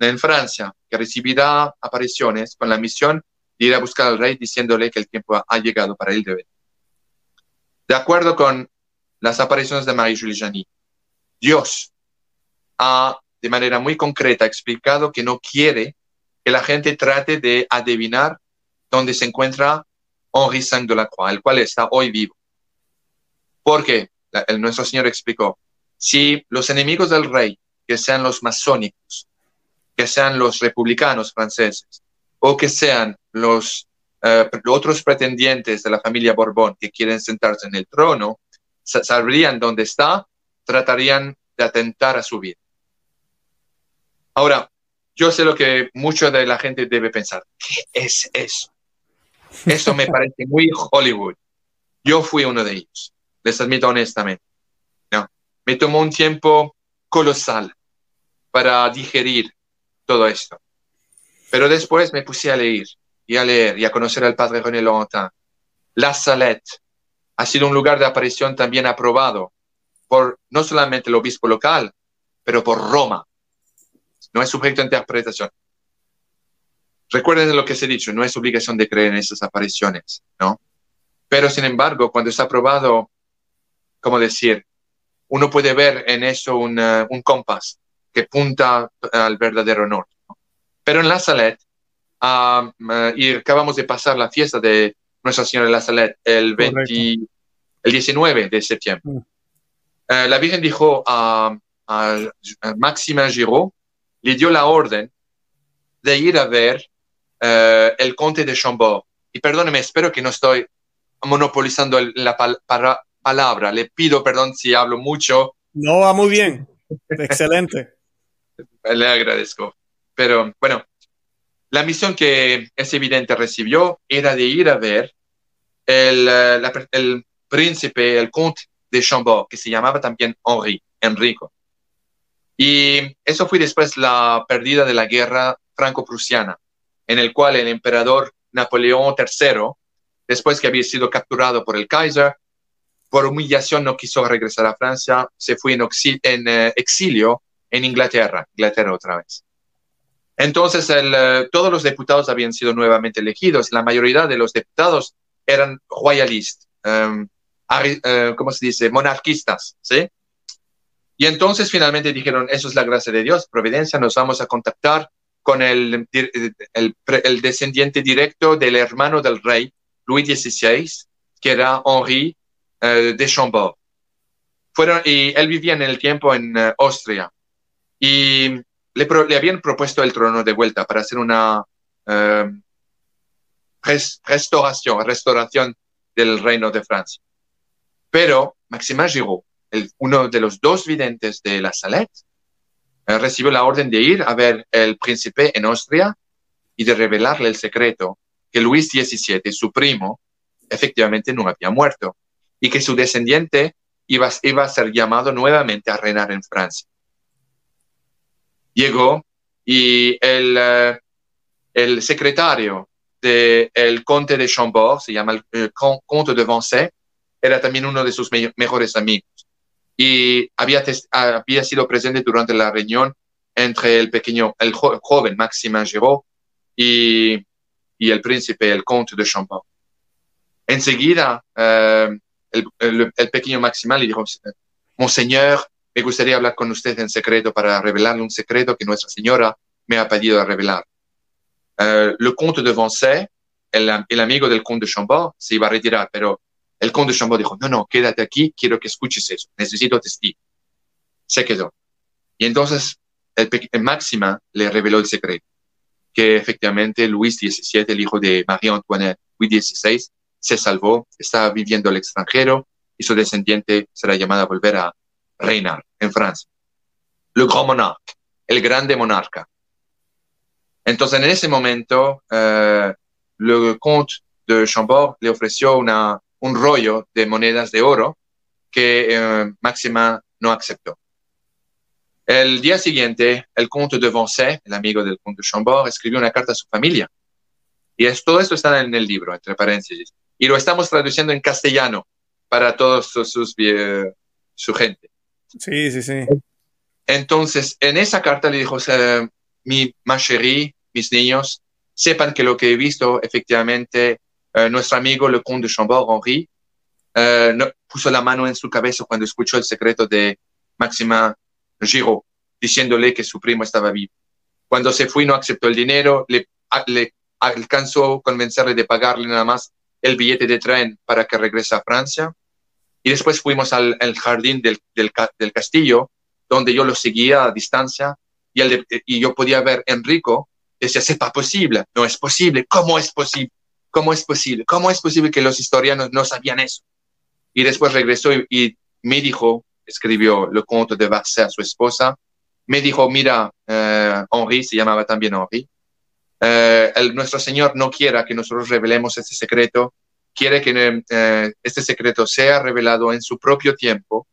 Speaker 1: en Francia, que recibirá apariciones con la misión de ir a buscar al rey diciéndole que el tiempo ha llegado para él de. De acuerdo con las apariciones de Marie-Julie Jany, Dios ha de manera muy concreta explicado que no quiere que la gente trate de adivinar dónde se encuentra Henri V de el cual está hoy vivo. Porque el, nuestro Señor explicó, si los enemigos del rey, que sean los masónicos, que sean los republicanos franceses, o que sean los eh, otros pretendientes de la familia Borbón que quieren sentarse en el trono, sabrían dónde está, tratarían de atentar a su vida. Ahora, yo sé lo que mucha de la gente debe pensar. ¿Qué es eso? Eso me parece muy Hollywood. Yo fui uno de ellos les admito honestamente. ¿no? Me tomó un tiempo colosal para digerir todo esto. Pero después me puse a leer y a leer y a conocer al padre René Laurentin. La Salette ha sido un lugar de aparición también aprobado por no solamente el obispo local, pero por Roma. No es sujeto a interpretación. Recuerden lo que se ha dicho, no es obligación de creer en esas apariciones, ¿no? Pero sin embargo, cuando está aprobado ¿cómo decir? Uno puede ver en eso un, un compás que punta al verdadero norte. Pero en La Salette, uh, y acabamos de pasar la fiesta de Nuestra Señora de La Salette el, 20, el 19 de septiembre. Mm. Uh, la Virgen dijo a, a, Máxima Giraud, le dio la orden de ir a ver uh, el conde de Chambord. Y perdóneme, espero que no estoy monopolizando la palabra. Le pido perdón si hablo mucho.
Speaker 2: No, va muy bien. Excelente. [laughs]
Speaker 1: Le agradezco. Pero bueno, la misión que es evidente recibió era de ir a ver el, eh, el príncipe, el conde de Chambord, que se llamaba también Henri, Enrico. Y eso fue después la pérdida de la guerra franco-prusiana, en el cual el emperador Napoleón III, después que había sido capturado por el Kaiser, por humillación no quiso regresar a Francia, se fue en, eh, exilio en Inglaterra, Inglaterra otra vez. Entonces, el, eh, todos los diputados habían sido nuevamente elegidos. La mayoría de los diputados eran royalistas, um, ¿cómo se dice? Monarquistas, ¿sí? Y entonces finalmente dijeron, eso es la gracia de Dios, providencia, nos vamos a contactar con el, el, el descendiente directo del hermano del rey, Luis XVI, que era Henri uh, de Chambord. Fueron, y él vivía en el tiempo en Austria. Y le, habían propuesto el trono de vuelta para hacer una eh, restauración, restauración del reino de Francia. Pero Maximin Giraud, uno de los dos videntes de la Salette, eh, recibió la orden de ir a ver el príncipe en Austria y de revelarle el secreto que Luis XVII, su primo, efectivamente no había muerto y que su descendiente iba, iba a ser llamado nuevamente a reinar en Francia llegó y el, eh, el secretario del el conde de Chambord, se llama el, conde de Vincennes, era también uno de sus mejores amigos y había, había sido presente durante la reunión entre el pequeño, el joven Maximin Giraud y, y, el príncipe, el conde de Chambord. Enseguida, eh, el, el, el, pequeño Maximin le dijo, Monseñor, me gustaría hablar con usted en secreto para revelarle un secreto que Nuestra Señora me ha pedido revelar. Uh, le comte de Vincennes, el, el, amigo del conde de Chambord, se iba a retirar, pero el conde de Chambord dijo, no, no, quédate aquí, quiero que escuches eso, necesito testigo. Se quedó. Y entonces el, el Máxima le reveló el secreto, que efectivamente Luis XVII, el hijo de María Antoinette, Luis XVI, se salvó, estaba viviendo al extranjero y su descendiente será llamada a volver a reinar en Francia. Le Grand Monarque, el grande monarca. Entonces, en ese momento, eh, le comte de Chambord le ofreció una, un rollo de monedas de oro que eh, Máxima no aceptó. El día siguiente, el comte de Vincennes, el amigo del comte de Chambord, escribió una carta a su familia. Y es, todo esto está en el libro, entre paréntesis. Y lo estamos traduciendo en castellano para todos sus, su gente.
Speaker 2: Sí, sí, sí.
Speaker 1: Entonces, en esa carta le dijo, mi ma mis niños, sepan que lo que he visto, efectivamente, eh, nuestro amigo le comte de Chambord, Henri, eh, no, puso la mano en su cabeza cuando escuchó el secreto de Maxima Giraud, diciéndole que su primo estaba vivo. Cuando se fue no aceptó el dinero, le, le alcanzó convencerle de pagarle nada más el billete de tren para que regrese a Francia y después fuimos al, jardín del, del, castillo, donde yo lo seguía a distancia y, el y yo podía ver a Enrico. Decía, es pas posible, no es posible, ¿cómo es posible? ¿Cómo es posible? ¿Cómo es posible que los historianos no sabían eso? Y después regresó y, me dijo, escribió le conte de Barça a su esposa, me dijo, mira, eh, Henri, se llamaba también Henri, eh, el, nuestro Señor no quiera que nosotros revelemos este secreto quiere que eh, este secreto sea revelado en su propio tiempo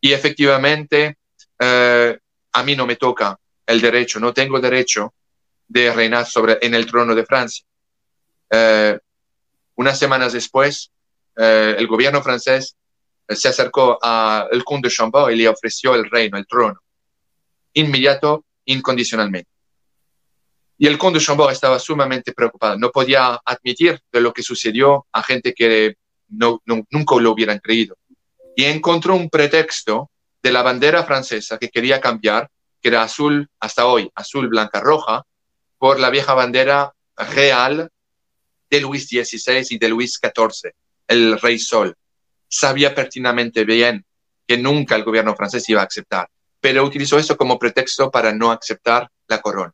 Speaker 1: y efectivamente eh, a mí no me toca el derecho, no tengo derecho de reinar sobre, en el trono de Francia. Eh, unas semanas después, el gobierno francés se acercó al conde de Chambord y le ofreció el reino, el trono, inmediato, incondicionalmente. Y el conde Chambord estaba sumamente preocupado. No podía admitir de lo que sucedió a gente que nunca lo hubieran creído. Y encontró un pretexto de la bandera francesa que quería cambiar, que era azul hasta hoy, azul, blanca, roja, por la vieja bandera real de Luis XVI y de Luis XIV, el rey Sol. Sabía pertinentemente bien que nunca el gobierno francés iba a aceptar, pero utilizó eso como pretexto para no aceptar la corona.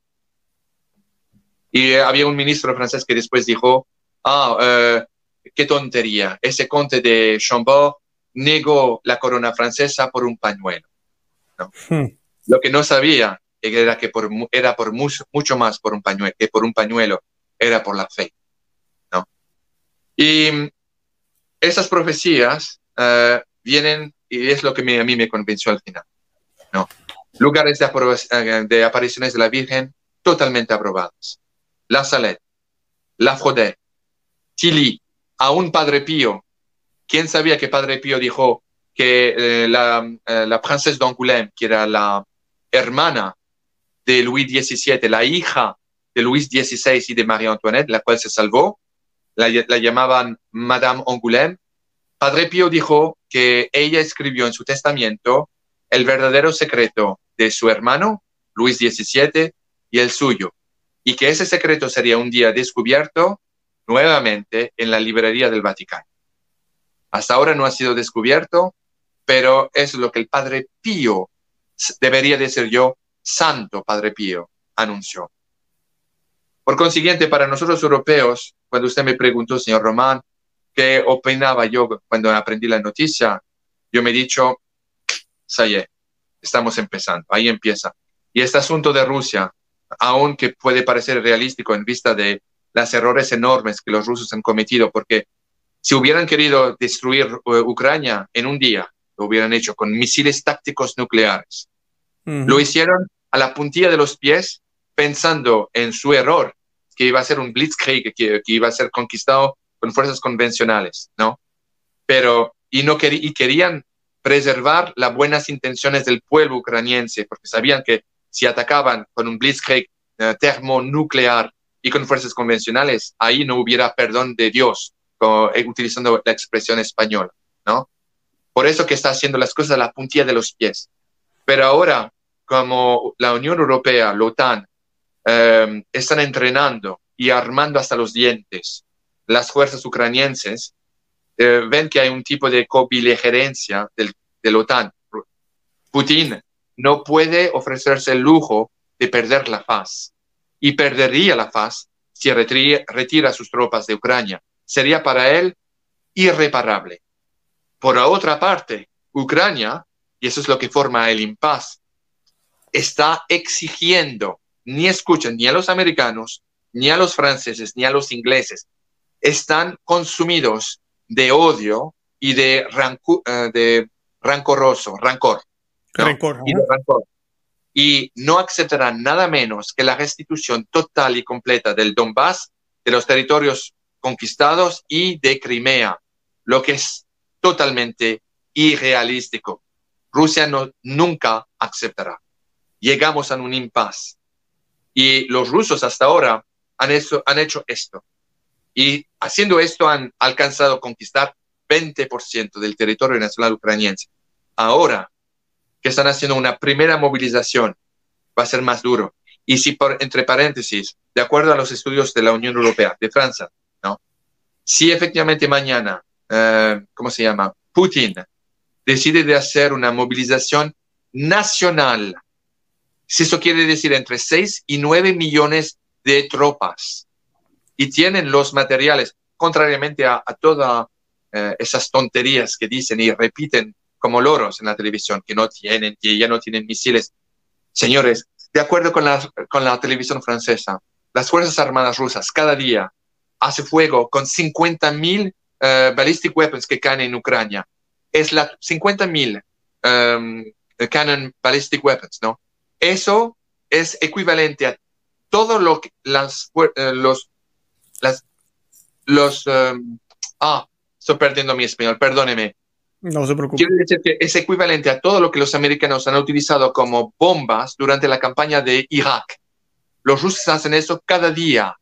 Speaker 1: Y había un ministro francés que después dijo, ah, eh, qué tontería, ese conde de Chambord negó la corona francesa por un pañuelo. Hmm. Lo que no sabía era que por, era por mucho, mucho, más por un pañuelo, que por un pañuelo era por la fe. ¿no? Y esas profecías eh, vienen, y es lo que a mí me convenció al final. ¿no? Lugares de, de apariciones de la Virgen totalmente aprobados. La Salette, La Frodé, Tilly, un Padre Pío. ¿Quién sabía que Padre Pío dijo que eh, la, eh, la princesa d'Angoulême, que era la hermana de Luis XVII, la hija de Luis XVI y de María Antoinette, la cual se salvó, la, la llamaban Madame Angoulême, Padre Pío dijo que ella escribió en su testamento el verdadero secreto de su hermano, Luis XVII, y el suyo, y que ese secreto sería un día descubierto nuevamente en la librería del Vaticano. Hasta ahora no ha sido descubierto, pero es lo que el Padre Pío, debería decir yo, Santo Padre Pío, anunció. Por consiguiente, para nosotros europeos, cuando usted me preguntó, señor Román, qué opinaba yo cuando aprendí la noticia, yo me he dicho, Saye, estamos empezando, ahí empieza. Y este asunto de Rusia, aunque puede parecer realístico en vista de los errores enormes que los rusos han cometido, porque si hubieran querido destruir eh, Ucrania en un día, lo hubieran hecho con misiles tácticos nucleares. Lo hicieron a la puntilla de los pies, pensando en su error, que iba a ser un blitzkrieg, que, iba a ser conquistado con fuerzas convencionales, ¿no? Pero, y, no y querían preservar las buenas intenciones del pueblo ucraniense, porque sabían que si atacaban con un blitzkrieg eh, termonuclear y con fuerzas convencionales, ahí no hubiera perdón de Dios, eh, utilizando la expresión española, ¿no? Por eso que está haciendo las cosas a la puntilla de los pies. Pero ahora, como la Unión Europea, la OTAN, eh, están entrenando y armando hasta los dientes las fuerzas ucranienses, ven que hay un tipo de cobiligerencia del, de la OTAN. Putin no puede ofrecerse el lujo de perder la paz y perdería la paz si retira, sus tropas de Ucrania. Sería para él irreparable. Por otra parte, Ucrania, y eso es lo que forma el impas, está exigiendo, ni escuchan ni a los americanos, ni a los franceses, ni a los ingleses, están consumidos de odio y de, eh, de rancoroso, rancor. Y, no aceptarán nada menos que la restitución total y completa del Donbass, de los territorios conquistados y de Crimea, lo que es totalmente irrealístico. Rusia no, nunca aceptará. Llegamos a un impasse. Y los rusos hasta ahora han hecho, han hecho esto. Y haciendo esto han alcanzado conquistar 20% del territorio nacional ucraniense. Ahora que están haciendo una primera movilización, va a ser más duro. Y si, por, entre paréntesis, de acuerdo a los estudios de la Unión Europea, de Francia, ¿no? si efectivamente mañana, eh, ¿cómo se llama? Putin decide de hacer una movilización nacional, si eso quiere decir entre 6 y 9 millones de tropas, y tienen los materiales, contrariamente a, todas eh, esas tonterías que dicen y repiten como loros en la televisión, que no tienen, que ya no tienen misiles. Señores, de acuerdo con la, con la televisión francesa, las Fuerzas Armadas rusas cada día hace fuego con 50 mil uh, ballistic weapons que caen en Ucrania. Es la 50 mil um, cannon ballistic weapons, ¿no? Eso es equivalente a todo lo que las, uh, los, las, los, um, ah, estoy perdiendo mi español, perdóneme.
Speaker 2: No se preocupe.
Speaker 1: Quiere decir que es equivalente a todo lo que los americanos han utilizado como bombas durante la campaña de Irak. Los rusos hacen eso cada día.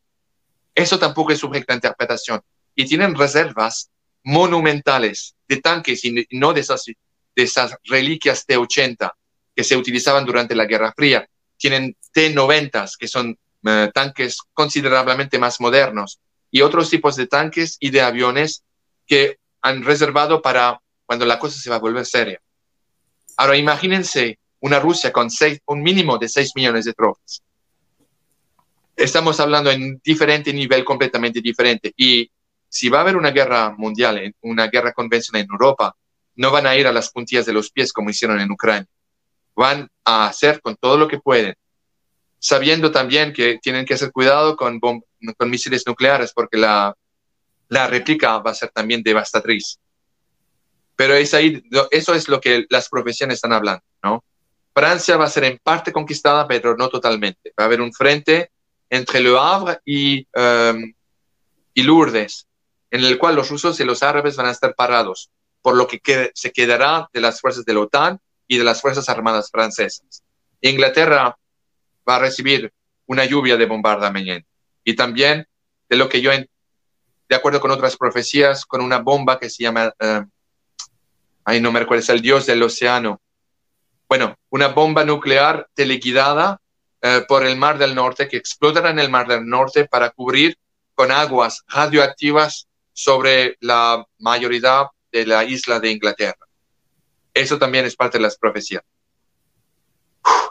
Speaker 1: Eso tampoco es sujeto a interpretación. Y tienen reservas monumentales de tanques y no de esas, de esas reliquias T-80 que se utilizaban durante la Guerra Fría. Tienen T-90 que son eh, tanques considerablemente más modernos y otros tipos de tanques y de aviones que han reservado para cuando la cosa se va a volver seria. Ahora imagínense una Rusia con seis, un mínimo de 6 millones de tropas. Estamos hablando en diferente nivel, completamente diferente. Y si va a haber una guerra mundial, una guerra convencional en Europa, no van a ir a las puntillas de los pies como hicieron en Ucrania. Van a hacer con todo lo que pueden, sabiendo también que tienen que hacer cuidado con, con misiles nucleares porque la, la réplica va a ser también devastatriz. Pero es ahí, eso es lo que las profesiones están hablando, ¿no? Francia va a ser en parte conquistada, pero no totalmente. Va a haber un frente entre Le Havre y, um, y Lourdes, en el cual los rusos y los árabes van a estar parados, por lo que se quedará de las fuerzas de la OTAN y de las Fuerzas Armadas francesas. Inglaterra va a recibir una lluvia de bombardamiento y también de lo que yo, de acuerdo con otras profecías, con una bomba que se llama, uh, ay, no me es el dios del océano. Bueno, una bomba nuclear teleguidada uh, por el Mar del Norte que explotará en el Mar del Norte para cubrir con aguas radioactivas sobre la mayoría de la isla de Inglaterra. Eso también es parte de las profecías.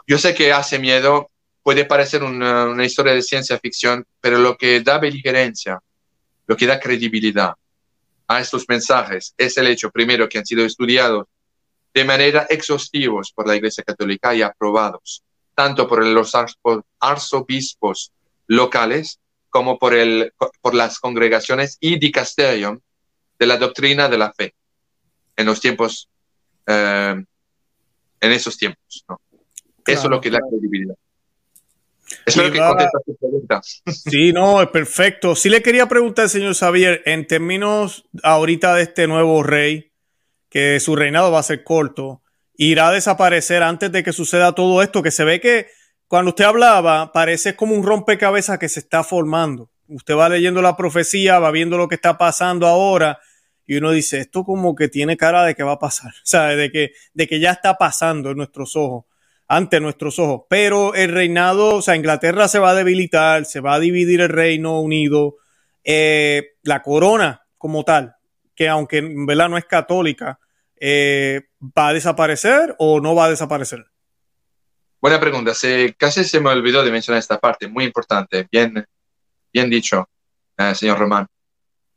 Speaker 1: Yo sé que hace miedo, puede parecer una, una, historia de ciencia ficción, pero lo que da beligerancia, lo que da credibilidad a estos mensajes es el hecho, primero, que han sido estudiados de manera exhaustivos por la Iglesia Católica y aprobados, tanto por los arzobispos locales como por, el, por las congregaciones y dicasterium de la doctrina de la fe en los tiempos, eh, en esos tiempos. ¿no? Claro, Eso es lo que da credibilidad. Espero que tu pregunta.
Speaker 2: Sí, no, es perfecto. Sí le quería preguntar, señor Xavier, en términos ahorita de este nuevo rey, que su reinado va a ser corto, irá a desaparecer antes de que suceda todo esto, que se ve que cuando usted hablaba, parece como un rompecabezas que se está formando. Usted va leyendo la profecía, va viendo lo que está pasando ahora, y uno dice, esto como que tiene cara de que va a pasar, [laughs] o sea, de que, de que ya está pasando en nuestros ojos ante nuestros ojos. Pero el reinado, o sea, Inglaterra se va a debilitar, se va a dividir el Reino Unido, eh, la corona como tal, que aunque en verdad no es católica, eh, ¿va a desaparecer o no va a desaparecer?
Speaker 1: Buena pregunta. Se, casi se me olvidó de mencionar esta parte, muy importante. Bien, bien dicho, eh, señor Román.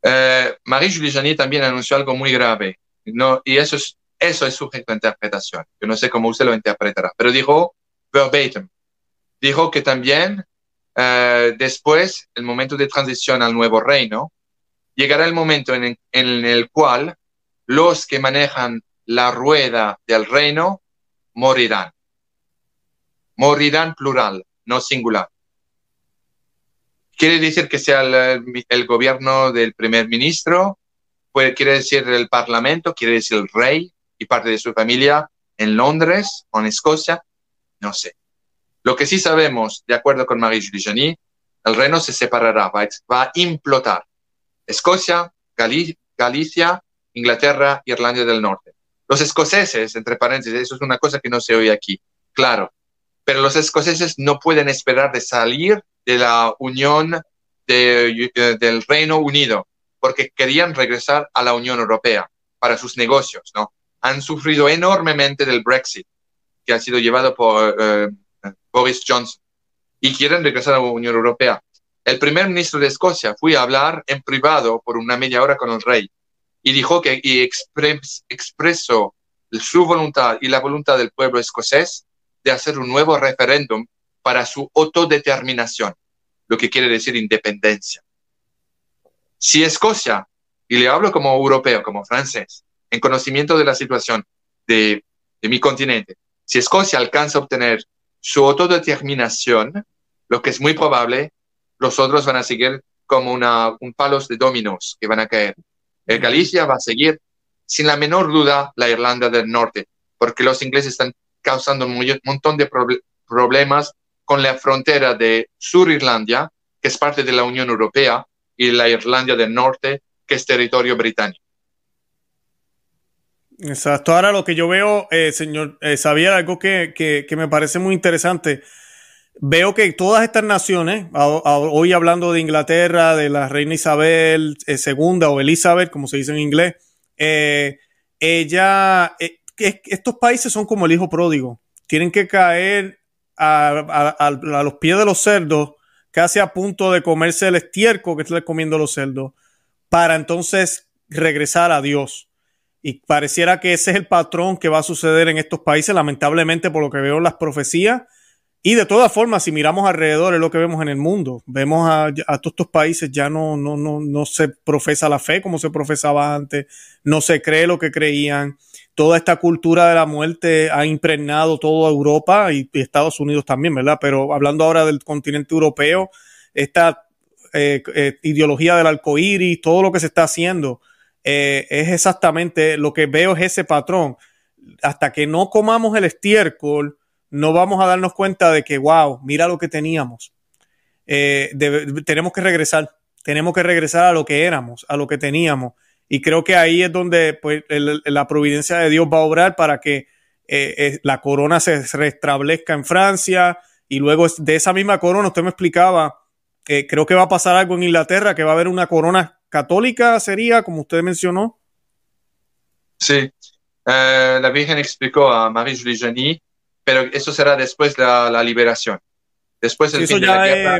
Speaker 1: Eh, Marie-Julie Jani también anunció algo muy grave, ¿no? y eso es eso es sujeto a interpretación. Yo no sé cómo usted lo interpretará, pero dijo verbatim. Dijo que también eh, después, el momento de transición al nuevo reino, llegará el momento en, el cual los que manejan la rueda del reino morirán. Morirán plural, no singular. Quiere decir que sea el, gobierno del primer ministro, quiere decir el parlamento, quiere decir el rey, y parte de su familia en Londres o en Escocia, no sé. Lo que sí sabemos, de acuerdo con Marie-Julie Johnny, el reino se separará, va, va a implotar. Escocia, Gali Galicia, Inglaterra, Irlanda del Norte. Los escoceses, entre paréntesis, eso es una cosa que no se oye aquí, claro, pero los escoceses no pueden esperar de salir de la Unión de, de, del Reino Unido, porque querían regresar a la Unión Europea para sus negocios, ¿no? Han sufrido enormemente del Brexit, que ha sido llevado por uh, Boris Johnson, y quieren regresar a la Unión Europea. El primer ministro de Escocia fue a hablar en privado por una media hora con el rey y dijo que y expres, expresó su voluntad y la voluntad del pueblo escocés de hacer un nuevo referéndum para su autodeterminación, lo que quiere decir independencia. Si Escocia, y le hablo como europeo, como francés, en conocimiento de la situación de, de mi continente, si Escocia alcanza a obtener su autodeterminación, lo que es muy probable, los otros van a seguir como una, un palos de dominos que van a caer. El Galicia va a seguir, sin la menor duda, la Irlanda del Norte, porque los ingleses están causando un montón de proble problemas con la frontera de Sur Irlanda, que es parte de la Unión Europea, y la Irlanda del Norte, que es territorio británico.
Speaker 2: Exacto. Ahora lo que yo veo, eh, señor eh, Xavier, algo que, que, me parece muy interesante. Veo que todas estas naciones, hoy hablando de Inglaterra, de la reina Isabel eh, II o Elizabeth, como se dice en inglés, eh, ella, eh, estos países son como el hijo pródigo. Tienen que caer a, a, los pies de los cerdos, casi a punto de comerse el estiércol que están comiendo los cerdos, para entonces regresar a Dios. Y pareciera que ese es el patrón que va a suceder en estos países, lamentablemente por lo que veo en las profecías, Y de todas formas, si miramos alrededor, es lo que vemos en el mundo. Vemos a, todos estos países ya no, no, no, no se profesa la fe como se profesaba antes, no se cree lo que creían. Toda esta cultura de la muerte ha impregnado toda Europa y, Estados Unidos también, ¿verdad? Pero hablando ahora del continente europeo, esta eh, eh, ideología del arcoíris, todo lo que se está haciendo, eh, es exactamente lo que veo es ese patrón. Hasta que no comamos el estiércol, no vamos a darnos cuenta de que, wow, mira lo que teníamos. Eh, tenemos que regresar, tenemos que regresar a lo que éramos, a lo que teníamos. Y creo que ahí es donde pues, la providencia de Dios va a obrar para que eh, la corona se restablezca en Francia y luego de esa misma corona, usted me explicaba, creo que va a pasar algo en Inglaterra, que va a haber una corona católica, sería, como usted mencionó.
Speaker 1: Sí, la Virgen explicó a Marie-Julie pero eso será después de la, liberación. Después del fin de la guerra.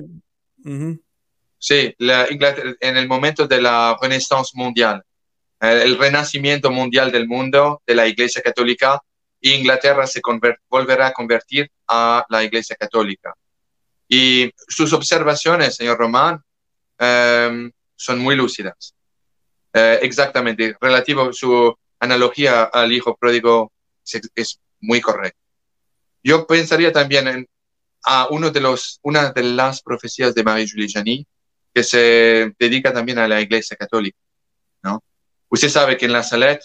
Speaker 1: Sí, en el momento de la renaissance mundial, el renacimiento mundial del mundo, de la Iglesia Católica, Inglaterra se volverá a convertir a la Iglesia Católica. Y sus observaciones, señor Román, em, son muy lúcidas. Eh, exactamente, relativo su analogía al hijo pródigo es muy correcta. Yo pensaría también en a uno de los, una de las profecías de Marie-Julie que se dedica también a la Iglesia Católica. ¿no? Usted sabe que en la Salet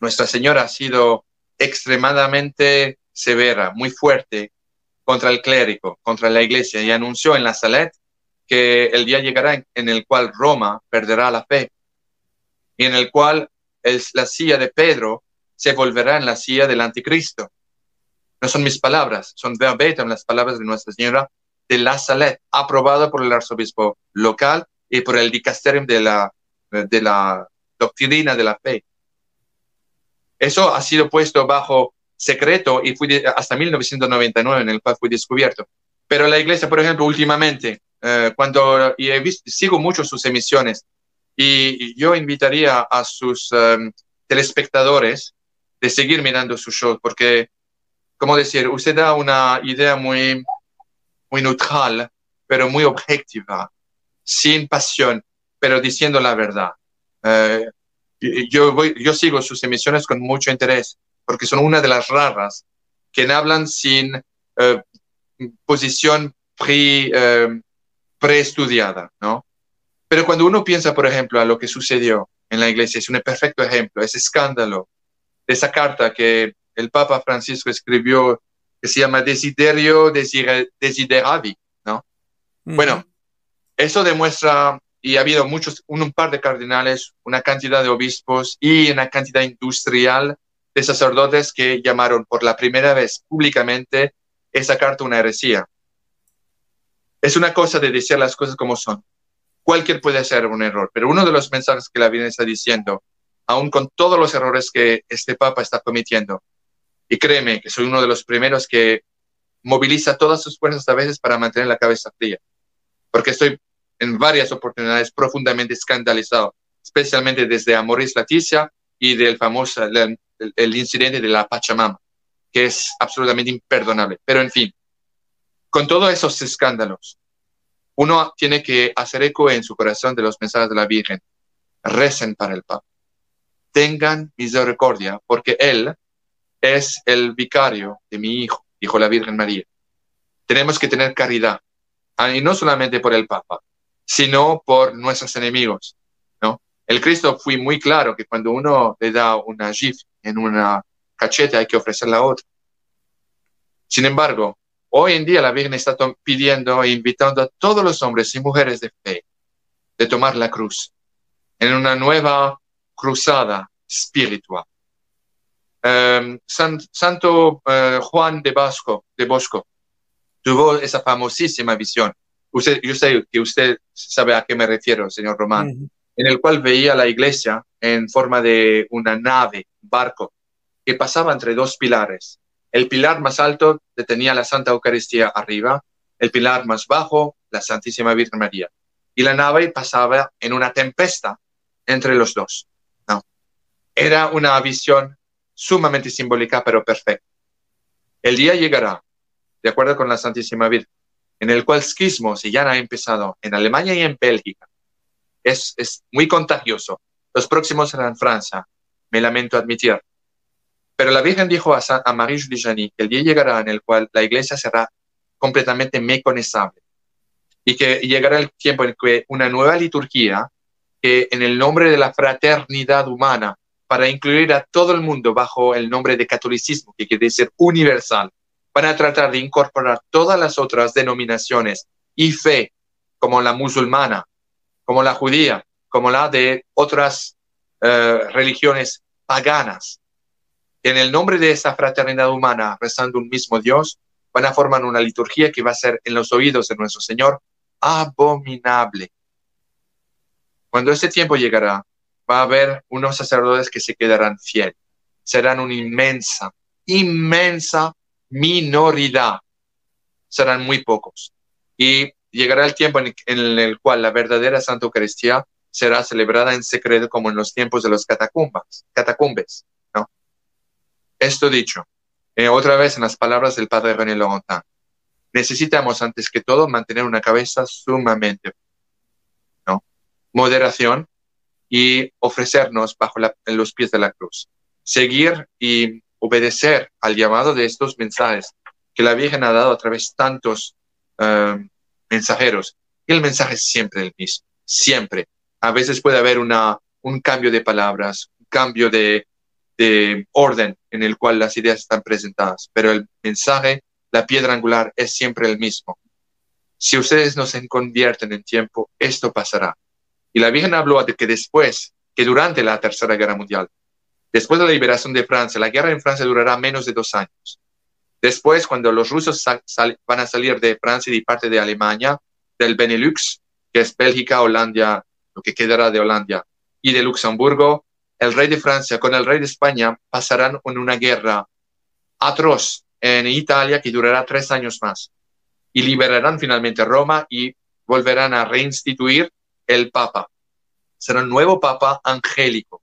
Speaker 1: Nuestra Señora ha sido extremadamente severa, muy fuerte contra el clérigo, contra la Iglesia, y anunció en la Salet que el día llegará en, el cual Roma perderá la fe y en el cual la silla de Pedro se volverá en la silla del anticristo no son mis palabras, son verbatim las palabras de Nuestra Señora de la Salet, aprobada por el arzobispo local y por el dicasterium de la, de la doctrina de la fe. Eso ha sido puesto bajo secreto y fue hasta 1999 en el cual fue descubierto. Pero la iglesia, por ejemplo, últimamente, eh, cuando y he visto, sigo mucho sus emisiones y yo invitaría a sus em, telespectadores de seguir mirando sus shows porque ¿cómo decir? Usted da una idea muy, muy neutral, pero muy objetiva, sin pasión, pero diciendo la verdad. Eh, yo, voy, yo sigo sus emisiones con mucho interés, porque son una de las raras que hablan sin eh, posición pre, eh, preestudiada, ¿no? Pero cuando uno piensa, por ejemplo, a lo que sucedió en la iglesia, es un perfecto ejemplo, ese escándalo, de esa carta que el Papa Francisco escribió que se llama Desiderio Desideravi, ¿no? Bueno, eso demuestra, y ha habido muchos, un, par de cardenales, una cantidad de obispos y una cantidad industrial de sacerdotes que llamaron por la primera vez públicamente esa carta una heresía. Es una cosa de decir las cosas como son. Cualquier puede hacer un error, pero uno de los mensajes que la Virgen está diciendo, aun con todos los errores que este Papa está cometiendo, y créeme que soy uno de los primeros que moviliza todas sus fuerzas a veces para mantener la cabeza fría, porque estoy en varias oportunidades profundamente escandalizado, especialmente desde Amoris Leticia y del famoso el, incidente de la Pachamama, que es absolutamente imperdonable. Pero en fin, con todos esos escándalos, uno tiene que hacer eco en su corazón de los mensajes de la Virgen. Recen para el Papa. Tengan misericordia, porque Él es el vicario de mi hijo, dijo la Virgen María. Tenemos que tener caridad, ah, y no solamente por el Papa, sino por nuestros enemigos. ¿no? El Cristo fue muy claro que cuando uno le da una gif en una cacheta hay que ofrecer la otra. Sin embargo, hoy en día la Virgen está pidiendo e invitando a todos los hombres y mujeres de fe de tomar la cruz en una nueva cruzada espiritual. Em, Santo eh, Juan de Bosco, de Bosco tuvo esa famosísima visión. Usted, yo sé que usted sabe a qué me refiero, señor Román, en el cual veía la iglesia en forma de una nave, barco, que pasaba entre dos pilares. El pilar más alto tenía la Santa Eucaristía arriba, el pilar más bajo, la Santísima Virgen María. Y la nave pasaba en una tempesta entre los dos. No. Era una visión sumamente simbólica, pero perfecta. El día llegará de acuerdo con la Santísima Virgen, en el cual esquismo, si ya ha empezado en Alemania y en Bélgica, es, es muy contagioso. Los próximos serán Francia, me lamento admitir. Pero la Virgen dijo a, a Marie-Julie que el día llegará en el cual la iglesia será completamente meconizable y que llegará el tiempo en que una nueva liturgia, que en el nombre de la fraternidad humana, para incluir a todo el mundo bajo el nombre de catolicismo, que quiere decir universal, van a tratar de incorporar todas las otras denominaciones y fe, como la musulmana, como la judía, como la de otras eh, religiones paganas. En el nombre de esa fraternidad humana, rezando un mismo Dios, van a formar una liturgia que va a ser en los oídos de nuestro Señor abominable. Cuando ese tiempo llegará, va a haber unos sacerdotes que se quedarán fieles. Serán una inmensa, inmensa minoridad. Serán muy pocos. Y llegará el tiempo en, el cual la verdadera Santa Eucaristía será celebrada en secreto como en los tiempos de los catacumbas, catacumbes. Esto dicho, eh, otra vez en las palabras del padre René Laurentin, necesitamos antes que todo mantener una cabeza sumamente, ¿no? Moderación y ofrecernos bajo los pies de la cruz. Seguir y obedecer al llamado de estos mensajes que la Virgen ha dado a través de tantos eh, mensajeros. Y el mensaje es siempre el mismo, siempre. A veces puede haber una, un cambio de palabras, un cambio de, de orden en el cual las ideas están presentadas, pero el mensaje, la piedra angular es siempre el mismo. Si ustedes no se convierten en tiempo, esto pasará. Y la Virgen habló de que después, que durante la Tercera Guerra Mundial, Después de la liberación de Francia, la guerra en Francia durará menos de dos años. Después, cuando los rusos van a salir de Francia y parte de Alemania, del Benelux, que es Bélgica, Holanda, lo que quedará de Holanda, y de Luxemburgo, el rey de Francia con el rey de España pasarán en una guerra atroz en Italia que durará tres años más. Y liberarán finalmente Roma y volverán a reinstituir el Papa. Será un nuevo Papa angélico,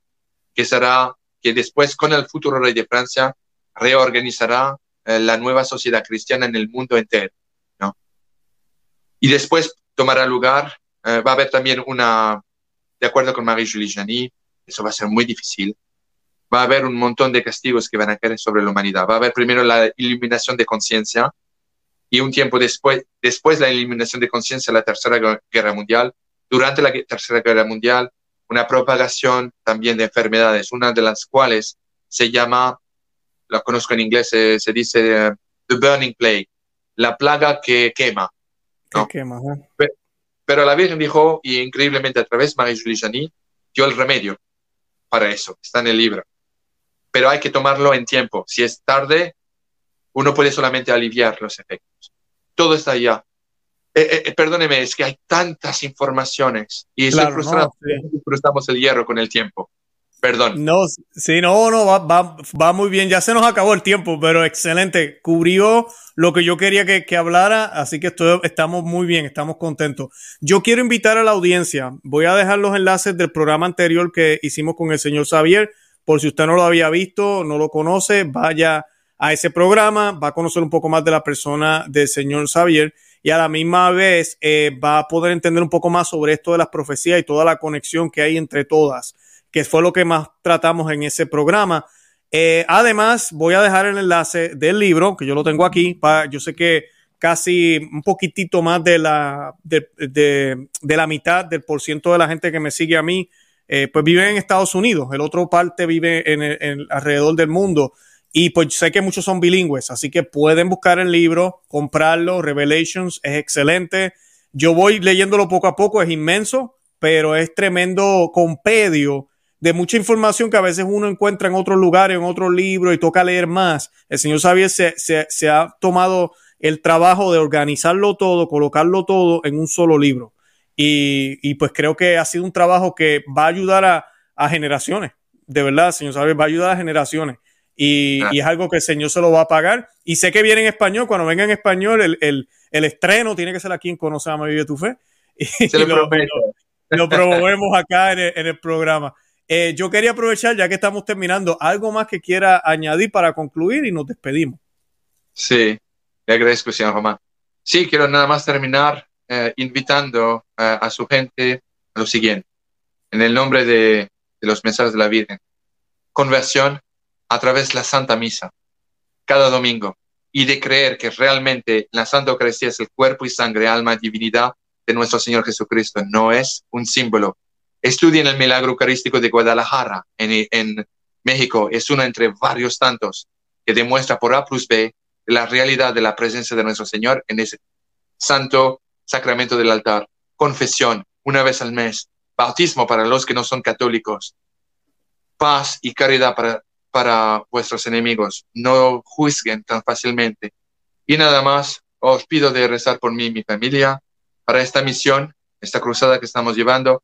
Speaker 1: que será que después con el futuro rey de Francia reorganizará eh, la nueva sociedad cristiana en el mundo entero. ¿no? Y después tomará lugar, eh, va a haber también una, de acuerdo con Marie-Julie eso va a ser muy difícil, va a haber un montón de castigos que van a caer sobre la humanidad. Va a haber primero la iluminación de conciencia y un tiempo después, después la eliminación de conciencia, la Tercera Guerra Mundial. Durante la Tercera Guerra Mundial una propagación también de enfermedades, una de las cuales se llama, la conozco en inglés, se, dice uh, The Burning Plague, la plaga que quema. quema pero, la Virgen dijo, y increíblemente a través de Marie-Julie dio el remedio para eso, está en el libro. Pero hay que tomarlo en tiempo. Si es tarde, uno puede solamente aliviar los efectos. Todo está allá. Eh, eh, perdóneme, es que hay tantas informaciones y estoy frustrado. Frustramos el hierro con el tiempo. Perdón.
Speaker 2: No, sí, no, no, va, va, muy bien. Ya se nos acabó el tiempo, pero excelente. Cubrió lo que yo quería que, que hablara, así que estoy, estamos muy bien, estamos contentos. Yo quiero invitar a la audiencia. Voy a dejar los enlaces del programa anterior que hicimos con el señor Xavier. Por si usted no lo había visto, no lo conoce, vaya a ese programa, va a conocer un poco más de la persona del señor Xavier y a la misma vez eh, va a poder entender un poco más sobre esto de las profecías y toda la conexión que hay entre todas, que fue lo que más tratamos en ese programa. Eh, además, voy a dejar el enlace del libro, que yo lo tengo aquí, yo sé que casi un poquitito más de la, de, la mitad del por ciento de la gente que me sigue a mí, eh, pues vive en Estados Unidos, el otro parte vive en, en alrededor del mundo. Y pues sé que muchos son bilingües, así que pueden buscar el libro, comprarlo. Revelations es excelente. Yo voy leyéndolo poco a poco, es inmenso, pero es tremendo compedio de mucha información que a veces uno encuentra en otros lugares, en otros libros y toca leer más. El señor Xavier se, se, ha tomado el trabajo de organizarlo todo, colocarlo todo en un solo libro. Y, y, pues creo que ha sido un trabajo que va a ayudar a, a generaciones. De verdad, señor Xavier, va a ayudar a generaciones. Y, es algo que el Señor se lo va a pagar. Y sé que viene en español, cuando venga en español, el, el, el estreno tiene que ser aquí en Conoce a Vive tu Fe. [laughs] Y lo, lo, promovemos acá en el, en el programa. Eh, yo quería aprovechar, ya que estamos terminando, algo más que quiera añadir para concluir y nos despedimos.
Speaker 1: Sí, Le agradezco, señor Román. Sí, quiero nada más terminar eh, invitando eh, a su gente a lo siguiente. En el nombre de, los mensajes de la Virgen. Conversión a través de la Santa Misa, cada domingo, y de creer que realmente la Santa Eucaristía es el cuerpo y sangre, alma y divinidad de nuestro Señor Jesucristo. No es un símbolo. Estudien el milagro eucarístico de Guadalajara, en, México. Es uno entre varios tantos que demuestra por A plus B la realidad de la presencia de nuestro Señor en ese santo sacramento del altar. Confesión, una vez al mes. Bautismo para los que no son católicos. Paz y caridad para, para vuestros enemigos. No juzguen tan fácilmente. Y nada más, os pido de rezar por mí y mi familia para esta misión, esta cruzada que estamos llevando.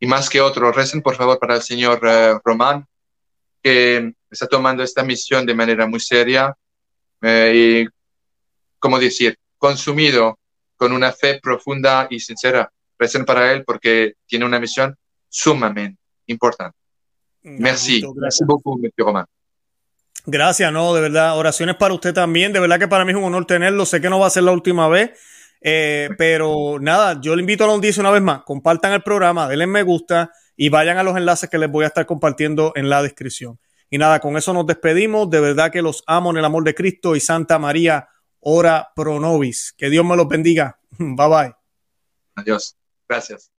Speaker 1: Y más que otro, recen por favor para el señor uh, Román, que está tomando esta misión de manera muy seria eh, y, como decir, consumido con una fe profunda y sincera. Recen para él porque tiene una misión sumamente importante. Merci. Gracias beaucoup, monsieur Román.
Speaker 2: Gracias, no, de verdad. Oraciones para usted también. De verdad que para mí es un honor tenerlo. Sé que no va a ser la última vez. Eh, pero nada, yo le invito a los 10 una vez más. Compartan el programa, denle me gusta y vayan a los enlaces que les voy a estar compartiendo en la descripción. Y nada, con eso nos despedimos. De verdad que los amo en el amor de Cristo y Santa María, ora pro nobis. Que Dios me los bendiga. [laughs] Bye bye.
Speaker 1: Adiós. Gracias.